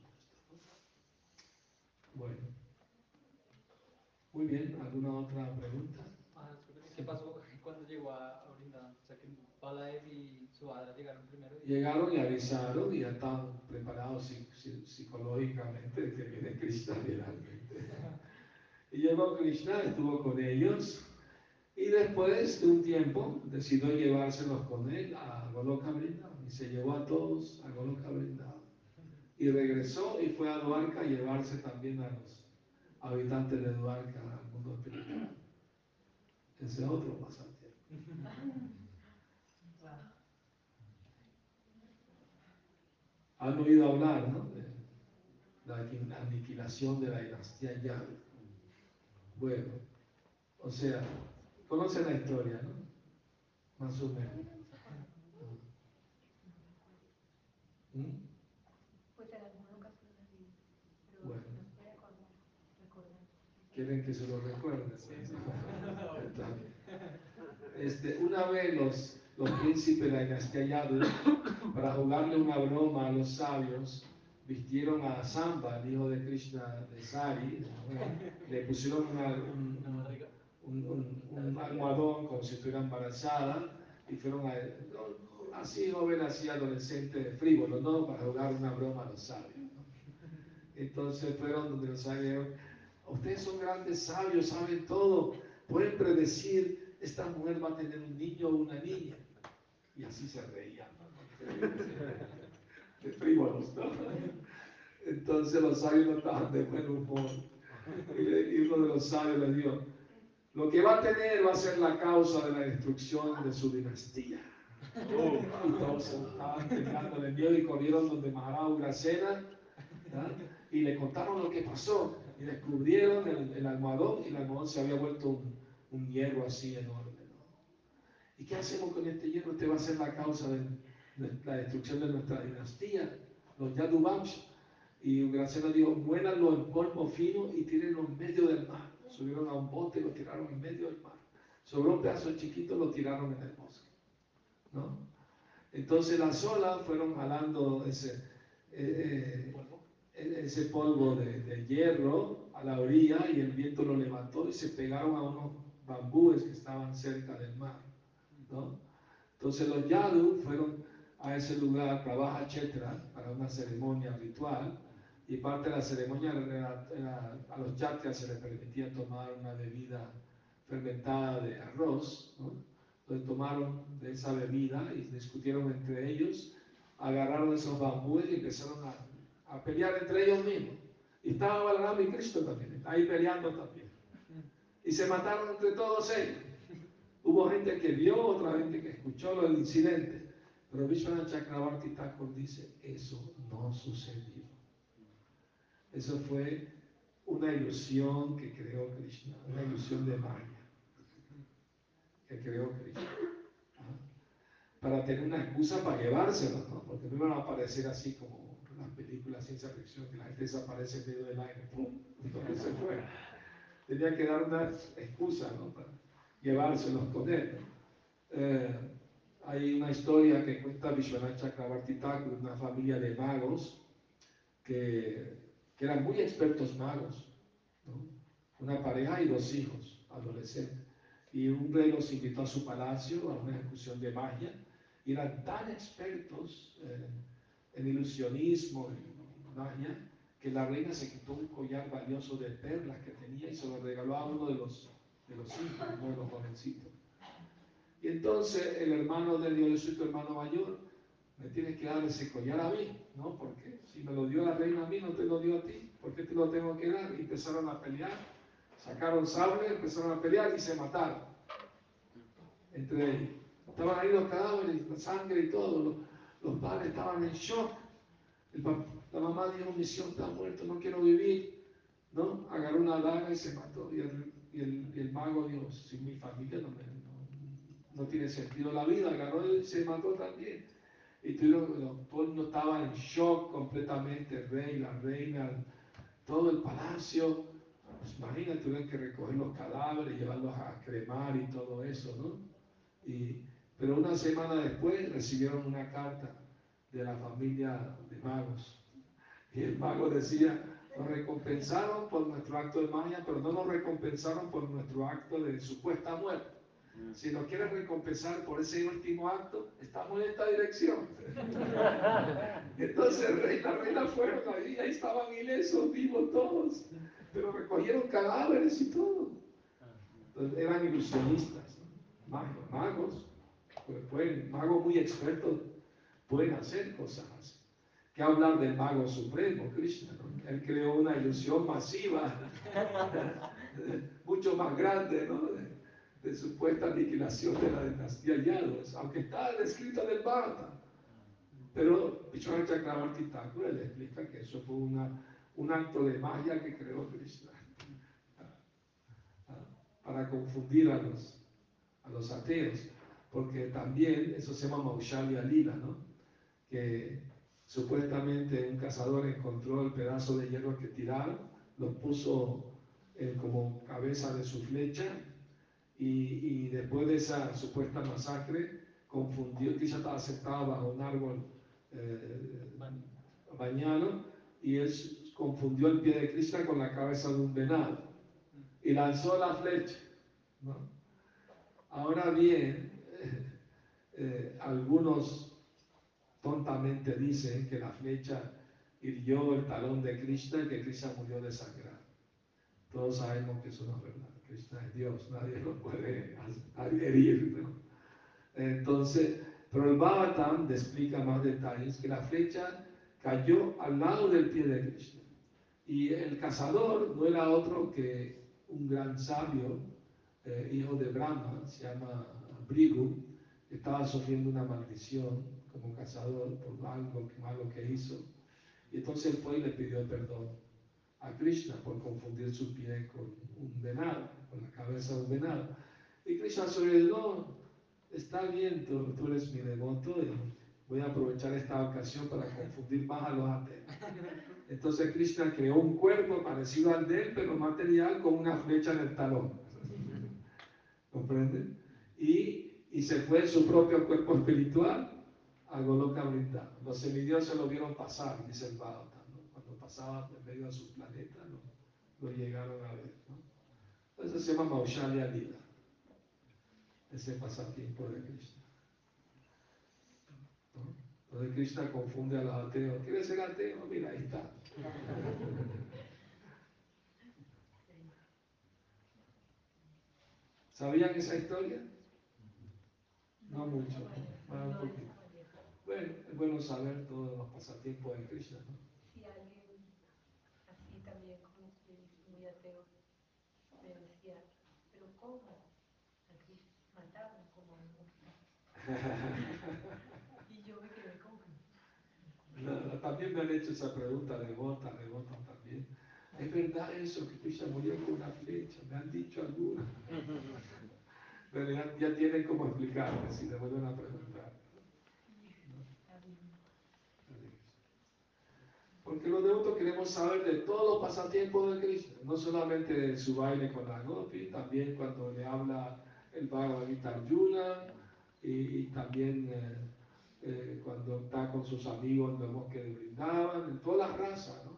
¿No? Bueno. Muy bien, ¿alguna otra pregunta? Ah, ¿Qué pasó [LAUGHS] cuando llegó a, Brindavan? O sea, que Balaev y Subhadra llegaron primero y... Llegaron y avisaron y ya estaban preparados psi- psi- psicológicamente de que viene Krishna realmente. [LAUGHS] Y llegó Krishna, estuvo con ellos y después de un tiempo decidió llevárselos con él a Goloka Vrindavan y se llevó a todos a Goloka Vrindavan. Y regresó y fue a Dwarka a llevarse también a los habitantes de Dwarka al mundo espiritual. Ese es otro pasatiempo. [LAUGHS] Han oído hablar, ¿no? De la aniquilación de la dinastía Yang. Bueno, o sea, conocen la historia, ¿no? Más o menos. ¿Mm? Pues en alguna ocasión así, pero Bueno. no puede acordar, recordar. ¿Quieren que se lo recuerde? Está bien. Este, una vez los, los príncipes de la para jugarle una broma a los sabios, vistieron a Samba, el hijo de Krishna de Sari, le pusieron una- un, un, un- un almohadón como si estuviera embarazada y fueron a, así joven, así adolescente, frívolo, ¿no? Para jugar una broma a los sabios. ¿no? Entonces fueron donde los sabios, ustedes son grandes sabios, saben todo, pueden predecir, esta mujer va a tener un niño o una niña. Y así se reían, ¿no? De frívolos, ¿no? Entonces los sabios no estaban de buen humor. Y, uno de los sabios le dijo, lo que va a tener va a ser la causa de la destrucción de su dinastía. Todos se estaban de miedo y corrieron donde Maharaj Ugrasena ¿ah? y le contaron lo que pasó. Y descubrieron el, el almohadón y el almohadón se había vuelto un, hierro así enorme. ¿no? ¿Y qué hacemos con este hierro? Este va a ser la causa de, la destrucción de nuestra dinastía, los Yaduvamsha. Y Ugrasena dijo, muéranlo en polvo fino y tírenlo en medio del mar. Subieron a un bote y lo tiraron en medio del mar. Sobró un pedazo chiquito, lo tiraron en el bosque. ¿no? Entonces las olas fueron jalando ese, eh, eh, ese polvo de, de hierro a la orilla y el viento lo levantó y se pegaron a unos bambúes que estaban cerca del mar. ¿no? Entonces los Yadu fueron a ese lugar, Pravaja Chetra, para una ceremonia ritual y parte de la ceremonia era- era- a los Chatras se les permitía tomar una bebida fermentada de arroz, ¿no? Entonces tomaron de esa bebida y discutieron entre ellos, agarraron esos bambúes y empezaron a, a pelear entre ellos mismos. Y estaba Balarama y Cristo también, ahí peleando también. Y se mataron entre todos ellos. Hubo gente que vio, otra gente que escuchó lo del incidente. Pero Vishwanath Chakrabarti Thakur dice, eso no sucedió. Eso fue una ilusión que creó Krishna, una ilusión de Maya que creó Krishna. ¿ah? Para tener una excusa para llevárselos, ¿no? Porque no iban a aparecer así como de ciencia ficción, que la gente desaparece en medio del aire, ¡pum! Entonces se fue. Tenía que dar una excusa, ¿no? Para llevárselos con él. Eh, hay una historia que cuenta Vishwanath Chakrabarti una familia de magos que, que eran muy expertos magos, ¿no? una pareja y dos hijos adolescentes. Y un rey los invitó a su palacio a una ejecución de magia y eran tan expertos eh, en ilusionismo, que la reina se quitó un collar valioso de perlas que tenía y se lo regaló a uno de los, de los hijos, uno de los jovencitos. Y entonces el hermano le dio, yo soy tu hermano mayor, me tienes que dar ese collar a mí, ¿no? Porque si me lo dio la reina a mí, no te lo dio a ti, ¿por qué te lo tengo que dar? Y empezaron a pelear, sacaron sable, empezaron a pelear y se mataron entre ellos. Estaban ahí los cadáveres, la sangre y todo, los, padres estaban en shock. La mamá dijo, mi hijo está muerto, no quiero vivir. ¿No? Agarró una daga y se mató. Y el, y el- mago dijo, sin mi familia no, no- no tiene sentido la vida. Agarró y se mató también. Y tuvieron, los- todo el mundo estaba en shock completamente, el rey, la reina, todo el palacio. Pues imagínate, tuvieron que recoger los cadáveres, llevarlos a cremar y todo eso, ¿no? Y, pero una semana después recibieron una carta de la familia de magos. Y el mago decía, nos recompensaron por nuestro acto de magia, pero no nos recompensaron por nuestro acto de supuesta muerte. Si nos quieren recompensar por ese último acto, estamos en esta dirección. [LAUGHS] Entonces rey la reina fueron ahí, ahí estaban ilesos, vivos todos, pero recogieron cadáveres y todo. Entonces, eran ilusionistas, magos, magos, pues, pueden, magos muy expertos pueden hacer cosas así. ¿Qué hablar del mago supremo, Krishna? Él creó una ilusión masiva, [LAUGHS] mucho más grande, ¿no? De, supuesta aniquilación de la dinastía Yadus, aunque está descrito en el Bharata. Pero Vishwanath Chakrabarti Thakur le explica que eso fue una, un acto de magia que creó Krishna [LAUGHS] para confundir a los, a los ateos, porque también eso se llama Maushalya Lila, ¿no? Que supuestamente un cazador encontró el pedazo de hierro que tiraron, lo puso eh, como cabeza de su flecha y, y después de esa supuesta masacre confundió, Krishna estaba sentado bajo un árbol eh, bañado y él confundió el pie de Krishna con la cabeza de un venado y lanzó la flecha. Ahora bien, eh, algunos tontamente dicen que la flecha hirió el talón de Krishna y que Krishna murió de sangre. Todos sabemos que eso no es verdad. Krishna es Dios, nadie lo puede herir. Entonces, pero el Bhavatam explica más detalles que la flecha cayó al lado del pie de Krishna. Y el cazador no era otro que un gran sabio, eh, hijo de Brahma, se llama Brigu, estaba sufriendo una maldición como cazador por algo malo que hizo. Y entonces él fue y le pidió perdón a Krishna por confundir su pie con un venado, con la cabeza de un venado. Y Krishna se no, está bien, tú, tú, eres mi devoto y voy a aprovechar esta ocasión para confundir más a los ateos. Entonces Krishna creó un cuerpo parecido al de él, pero material con una flecha en el talón. ¿Comprenden? Y, y, se fue en su propio cuerpo espiritual a Goloka Vrindavan. Los semidioses lo vieron pasar, dice el Bhagavatam. Cuando pasaba en medio de su planeta, lo, llegaron a ver. ¿no? Entonces se llama Maushalya Lila, ese pasatiempo de Krishna. Entonces Krishna confunde a los ateos. ¿Quieres ser ateo? Mira, ahí está. [LAUGHS] ¿Sabían esa historia? No mucho, un poquito. Bueno, es bueno saber todos los pasatiempos de Krishna, ¿no? Si alguien así también, como muy ateo, me decía, pero ¿cómo? Aquí mataron como [LAUGHS] Y yo me quedé como... No, también me han hecho esa pregunta de Bota, de Bota también. ¿Es verdad eso que Krishna murió con una flecha? Me han dicho algunos. [LAUGHS] Pero ya, tienen cómo explicarme si le vuelven a preguntar. Porque los devotos queremos saber de todos los pasatiempos de Cristo, no solamente de su baile con la Gopi, también cuando le habla el Bhagavad Gita Arjuna y, también eh, eh, cuando está con sus amigos en el bosque de en todas las razas. ¿no?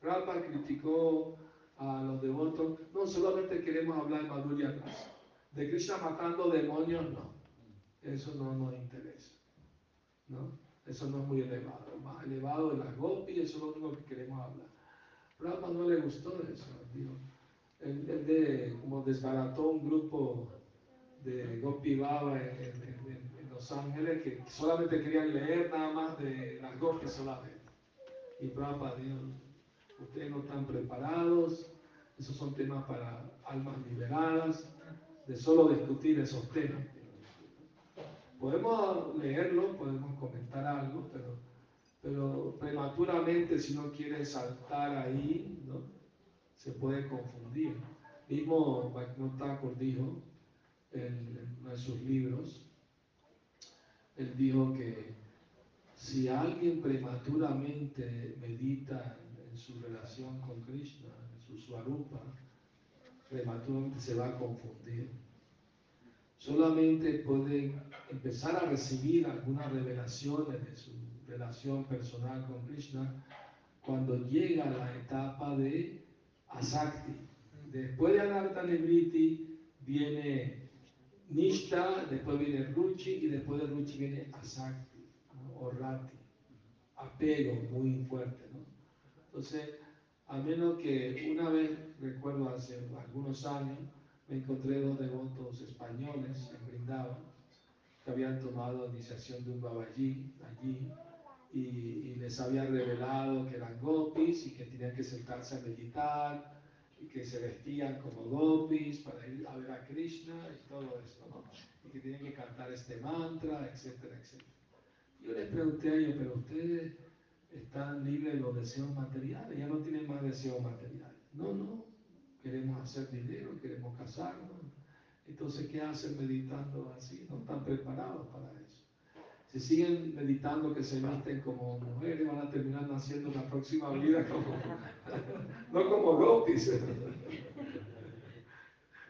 Prabhupada criticó a los devotos, no solamente queremos hablar de Madhurya Rasa, de Krishna matando demonios, no. Eso no nos interesa. ¿no? Eso no es muy elevado. Más elevado de las gopis, eso es lo único que queremos hablar. Prabhupada no le gustó eso. Él, de, como desbarató un grupo de Gopi Baba en, Los Ángeles que solamente querían leer nada más de las gopis solamente. Y Prabhupada dijo, ustedes no están preparados, esos son temas para almas liberadas, de solo discutir esos temas. Podemos leerlo, podemos comentar algo, pero, pero prematuramente si no quiere saltar ahí, ¿no? se puede confundir. Mismo Bhaktivinoda dijo en uno de sus libros, él dijo que si alguien prematuramente medita en, su relación con Krishna, en su Swarupa, prematuramente se va a confundir. Solamente puede empezar a recibir algunas revelaciones de su relación personal con Krishna cuando llega la etapa de Asakti. Después de Anarta Nebriti viene Nishta, después viene Ruchi y después de Ruchi viene Asakti o Rati. Apego muy fuerte. ¿no? Entonces, a menos que una vez, recuerdo hace algunos años, encontré dos devotos españoles en Brindavan que habían tomado iniciación de un babaji allí y, les había revelado que eran gopis y que tenían que sentarse a meditar y que se vestían como gopis para ir a ver a Krishna y todo esto, ¿no? Y que tenían que cantar este mantra, etcétera, etcétera. Yo les pregunté a ellos, pero ustedes están libres de los deseos materiales, ya no tienen más deseos materiales. No, no, queremos hacer dinero, queremos casarnos. Entonces, ¿qué hacen meditando así? No están preparados para eso. Si siguen meditando que se visten como mujeres, van a terminar naciendo en la próxima vida como, [LAUGHS] no como gopis. [LAUGHS]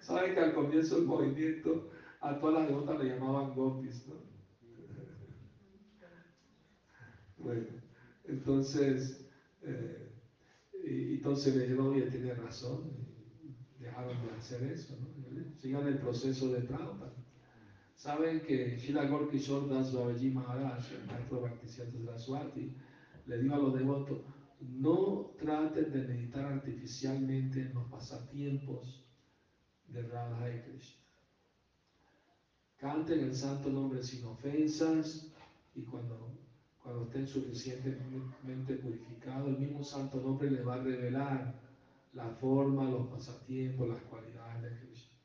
Saben que al comienzo del movimiento a todas las devotas le llamaban gopis, ¿no? [LAUGHS] Bueno. Entonces, eh, entonces dijeron, oye, tiene razón, dejaron de hacer eso. Sigan el proceso de Prabhupada. Saben que Shila Gorky Das Babaji Maharaj, el maestro Bhaktisiddhanta Saraswati, le dijo a los devotos, no traten de meditar artificialmente en los pasatiempos de Radha y Krishna. Canten el santo nombre sin ofensas y cuando, cuando estén suficientemente purificados, el mismo santo nombre les va a revelar la forma, los pasatiempos, las cualidades de Krishna.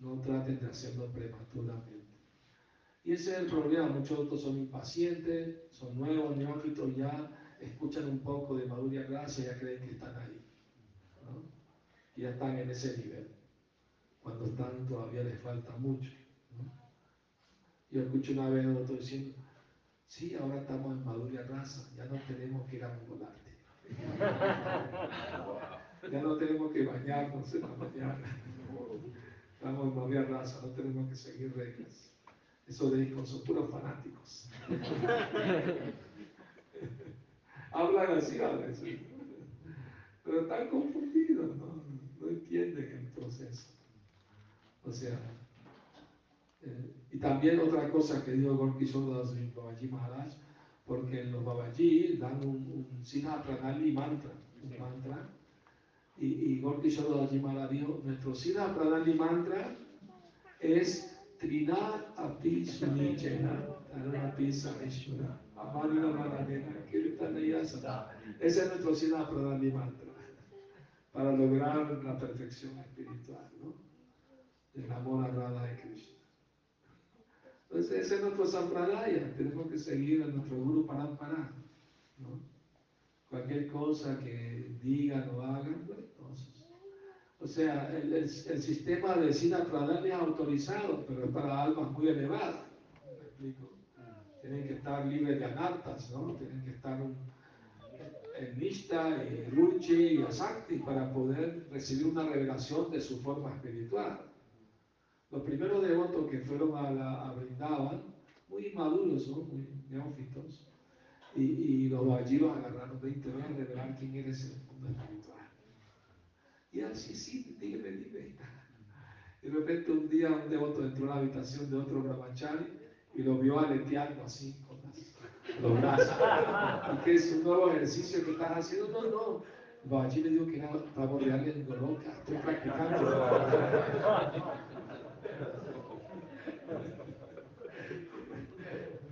No traten de hacerlo prematuramente. Y ese es el problema. Muchos otros son impacientes, son nuevos, neófitos, ya escuchan un poco de Madhurya Gracia y ya creen que están ahí. Y ya están en ese nivel. Cuando están todavía les falta mucho. Yo escucho una vez a otro diciendo, sí, ahora estamos en Madhurya Raza, ya no tenemos que ir a mongolarte. [LAUGHS] ya no tenemos que bañarnos en la mañana. Estamos en Madhurya Raza, no tenemos que seguir reglas. Eso de hijos son puros fanáticos. [LAUGHS] Hablan así a veces. Pero están confundidos, ¿no? no entienden el proceso. O sea, eh, y también otra cosa que dijo Gorky Sodas en Babaji Maharaj, porque los Babaji dan un, un Pranali mantra, un mantra, y, y Gorky dijo, nuestro Siddha Pranali mantra es Trinat Api Sunichena, Api Sarishuna, Amarina Maranena, Kirtanayasa. Ese es nuestro Siddha Pranali mantra, para lograr la perfección espiritual, ¿no? El amor a Radha de Krishna. Entonces ese es nuestro sampradaya, tenemos que seguir a nuestro Guru Parampara. ¿no? Cualquier cosa que digan o hagan, pues, o sea, el, sistema de Sina es autorizado, pero es para almas muy elevadas. ¿Me explico? Tienen que estar libres de anartas, ¿no? Tienen que estar en Nishta, y Ruchi y Asakti para poder recibir una revelación de su forma espiritual. Los primeros devotos que fueron a, la, a muy inmaduros, muy neófitos, y, y los allí los agarraron, de te voy a revelar quién eres en el mundo espiritual. Y así, sí, dime, dime. Y de repente un día un devoto entró a la habitación de otro brahmachari y lo vio aleteando así con los brazos. ¿Y que es un nuevo ejercicio que estás haciendo? No, no. Le dijo que era para borrearle en Goloka. Estoy practicando.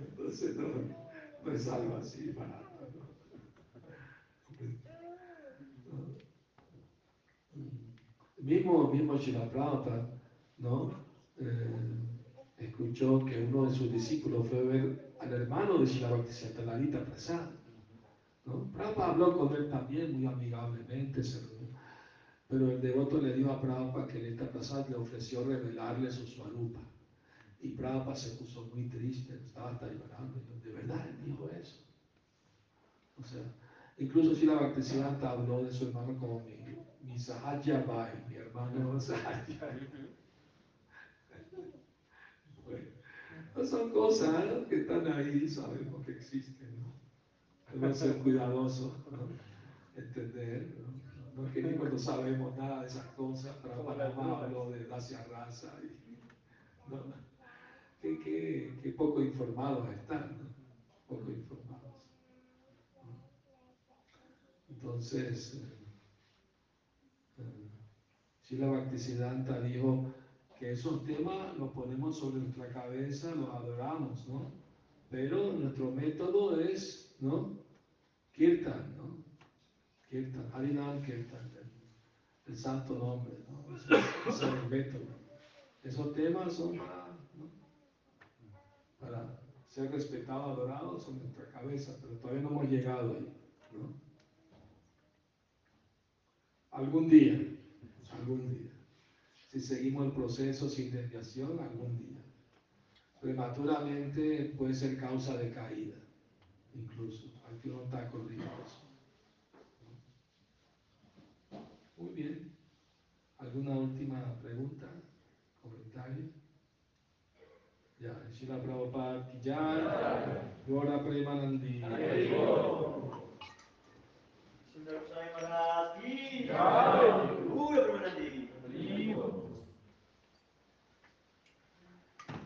Entonces no, no es algo así barato. Mismo, mismo Shilaprata, ¿no? Eh, escuchó que uno de sus discípulos fue a ver al hermano de Shilabhaktisiddhanta, Lalita Prasad. ¿no? Prabhupada habló con él también muy amigablemente, pero el devoto le dijo a Prabhupada que Lalita Prasad le ofreció revelarle su swarupa. Y Prabhupada se puso muy triste, estaba hasta llorando. De verdad, él dijo eso. O sea, incluso si la Bhaktisiddhanta habló de su hermano como mi, mi Sahaja Bai, mi hermano [LAUGHS] Sahaja. bueno, son cosas que están ahí, sabemos que existen. ¿no? Debemos ser cuidadosos, ¿no? entender. ¿no? no es que ni cuando sabemos nada de esas cosas, Panamá habló de Dacia Raza. Y, ¿no? Que, poco informados están, poco informados. Entonces, eh, eh la Bhaktisiddhanta dijo que esos temas los ponemos sobre nuestra cabeza, los adoramos, ¿no? Pero nuestro método es, ¿no? Kirtan, ¿no? Kirtan, Harinam Kirtan, el, santo nombre, ¿no? Ese, es el método. Esos temas son para ser respetados, adorados son nuestra cabeza, pero todavía no hemos llegado ahí. ¿no? Algún día, algún día. Si seguimos el proceso sin desviación, algún día. Prematuramente puede ser causa de caída, incluso. Aquí no está corriendo eso. Muy bien. ¿Alguna última pregunta? ¿Comentario? Ya, Sila Prabhupada di Jai, Dora Prima Nandi. Sila Prabhupada di Jai, Dora Prima Nandi. Terima kasih.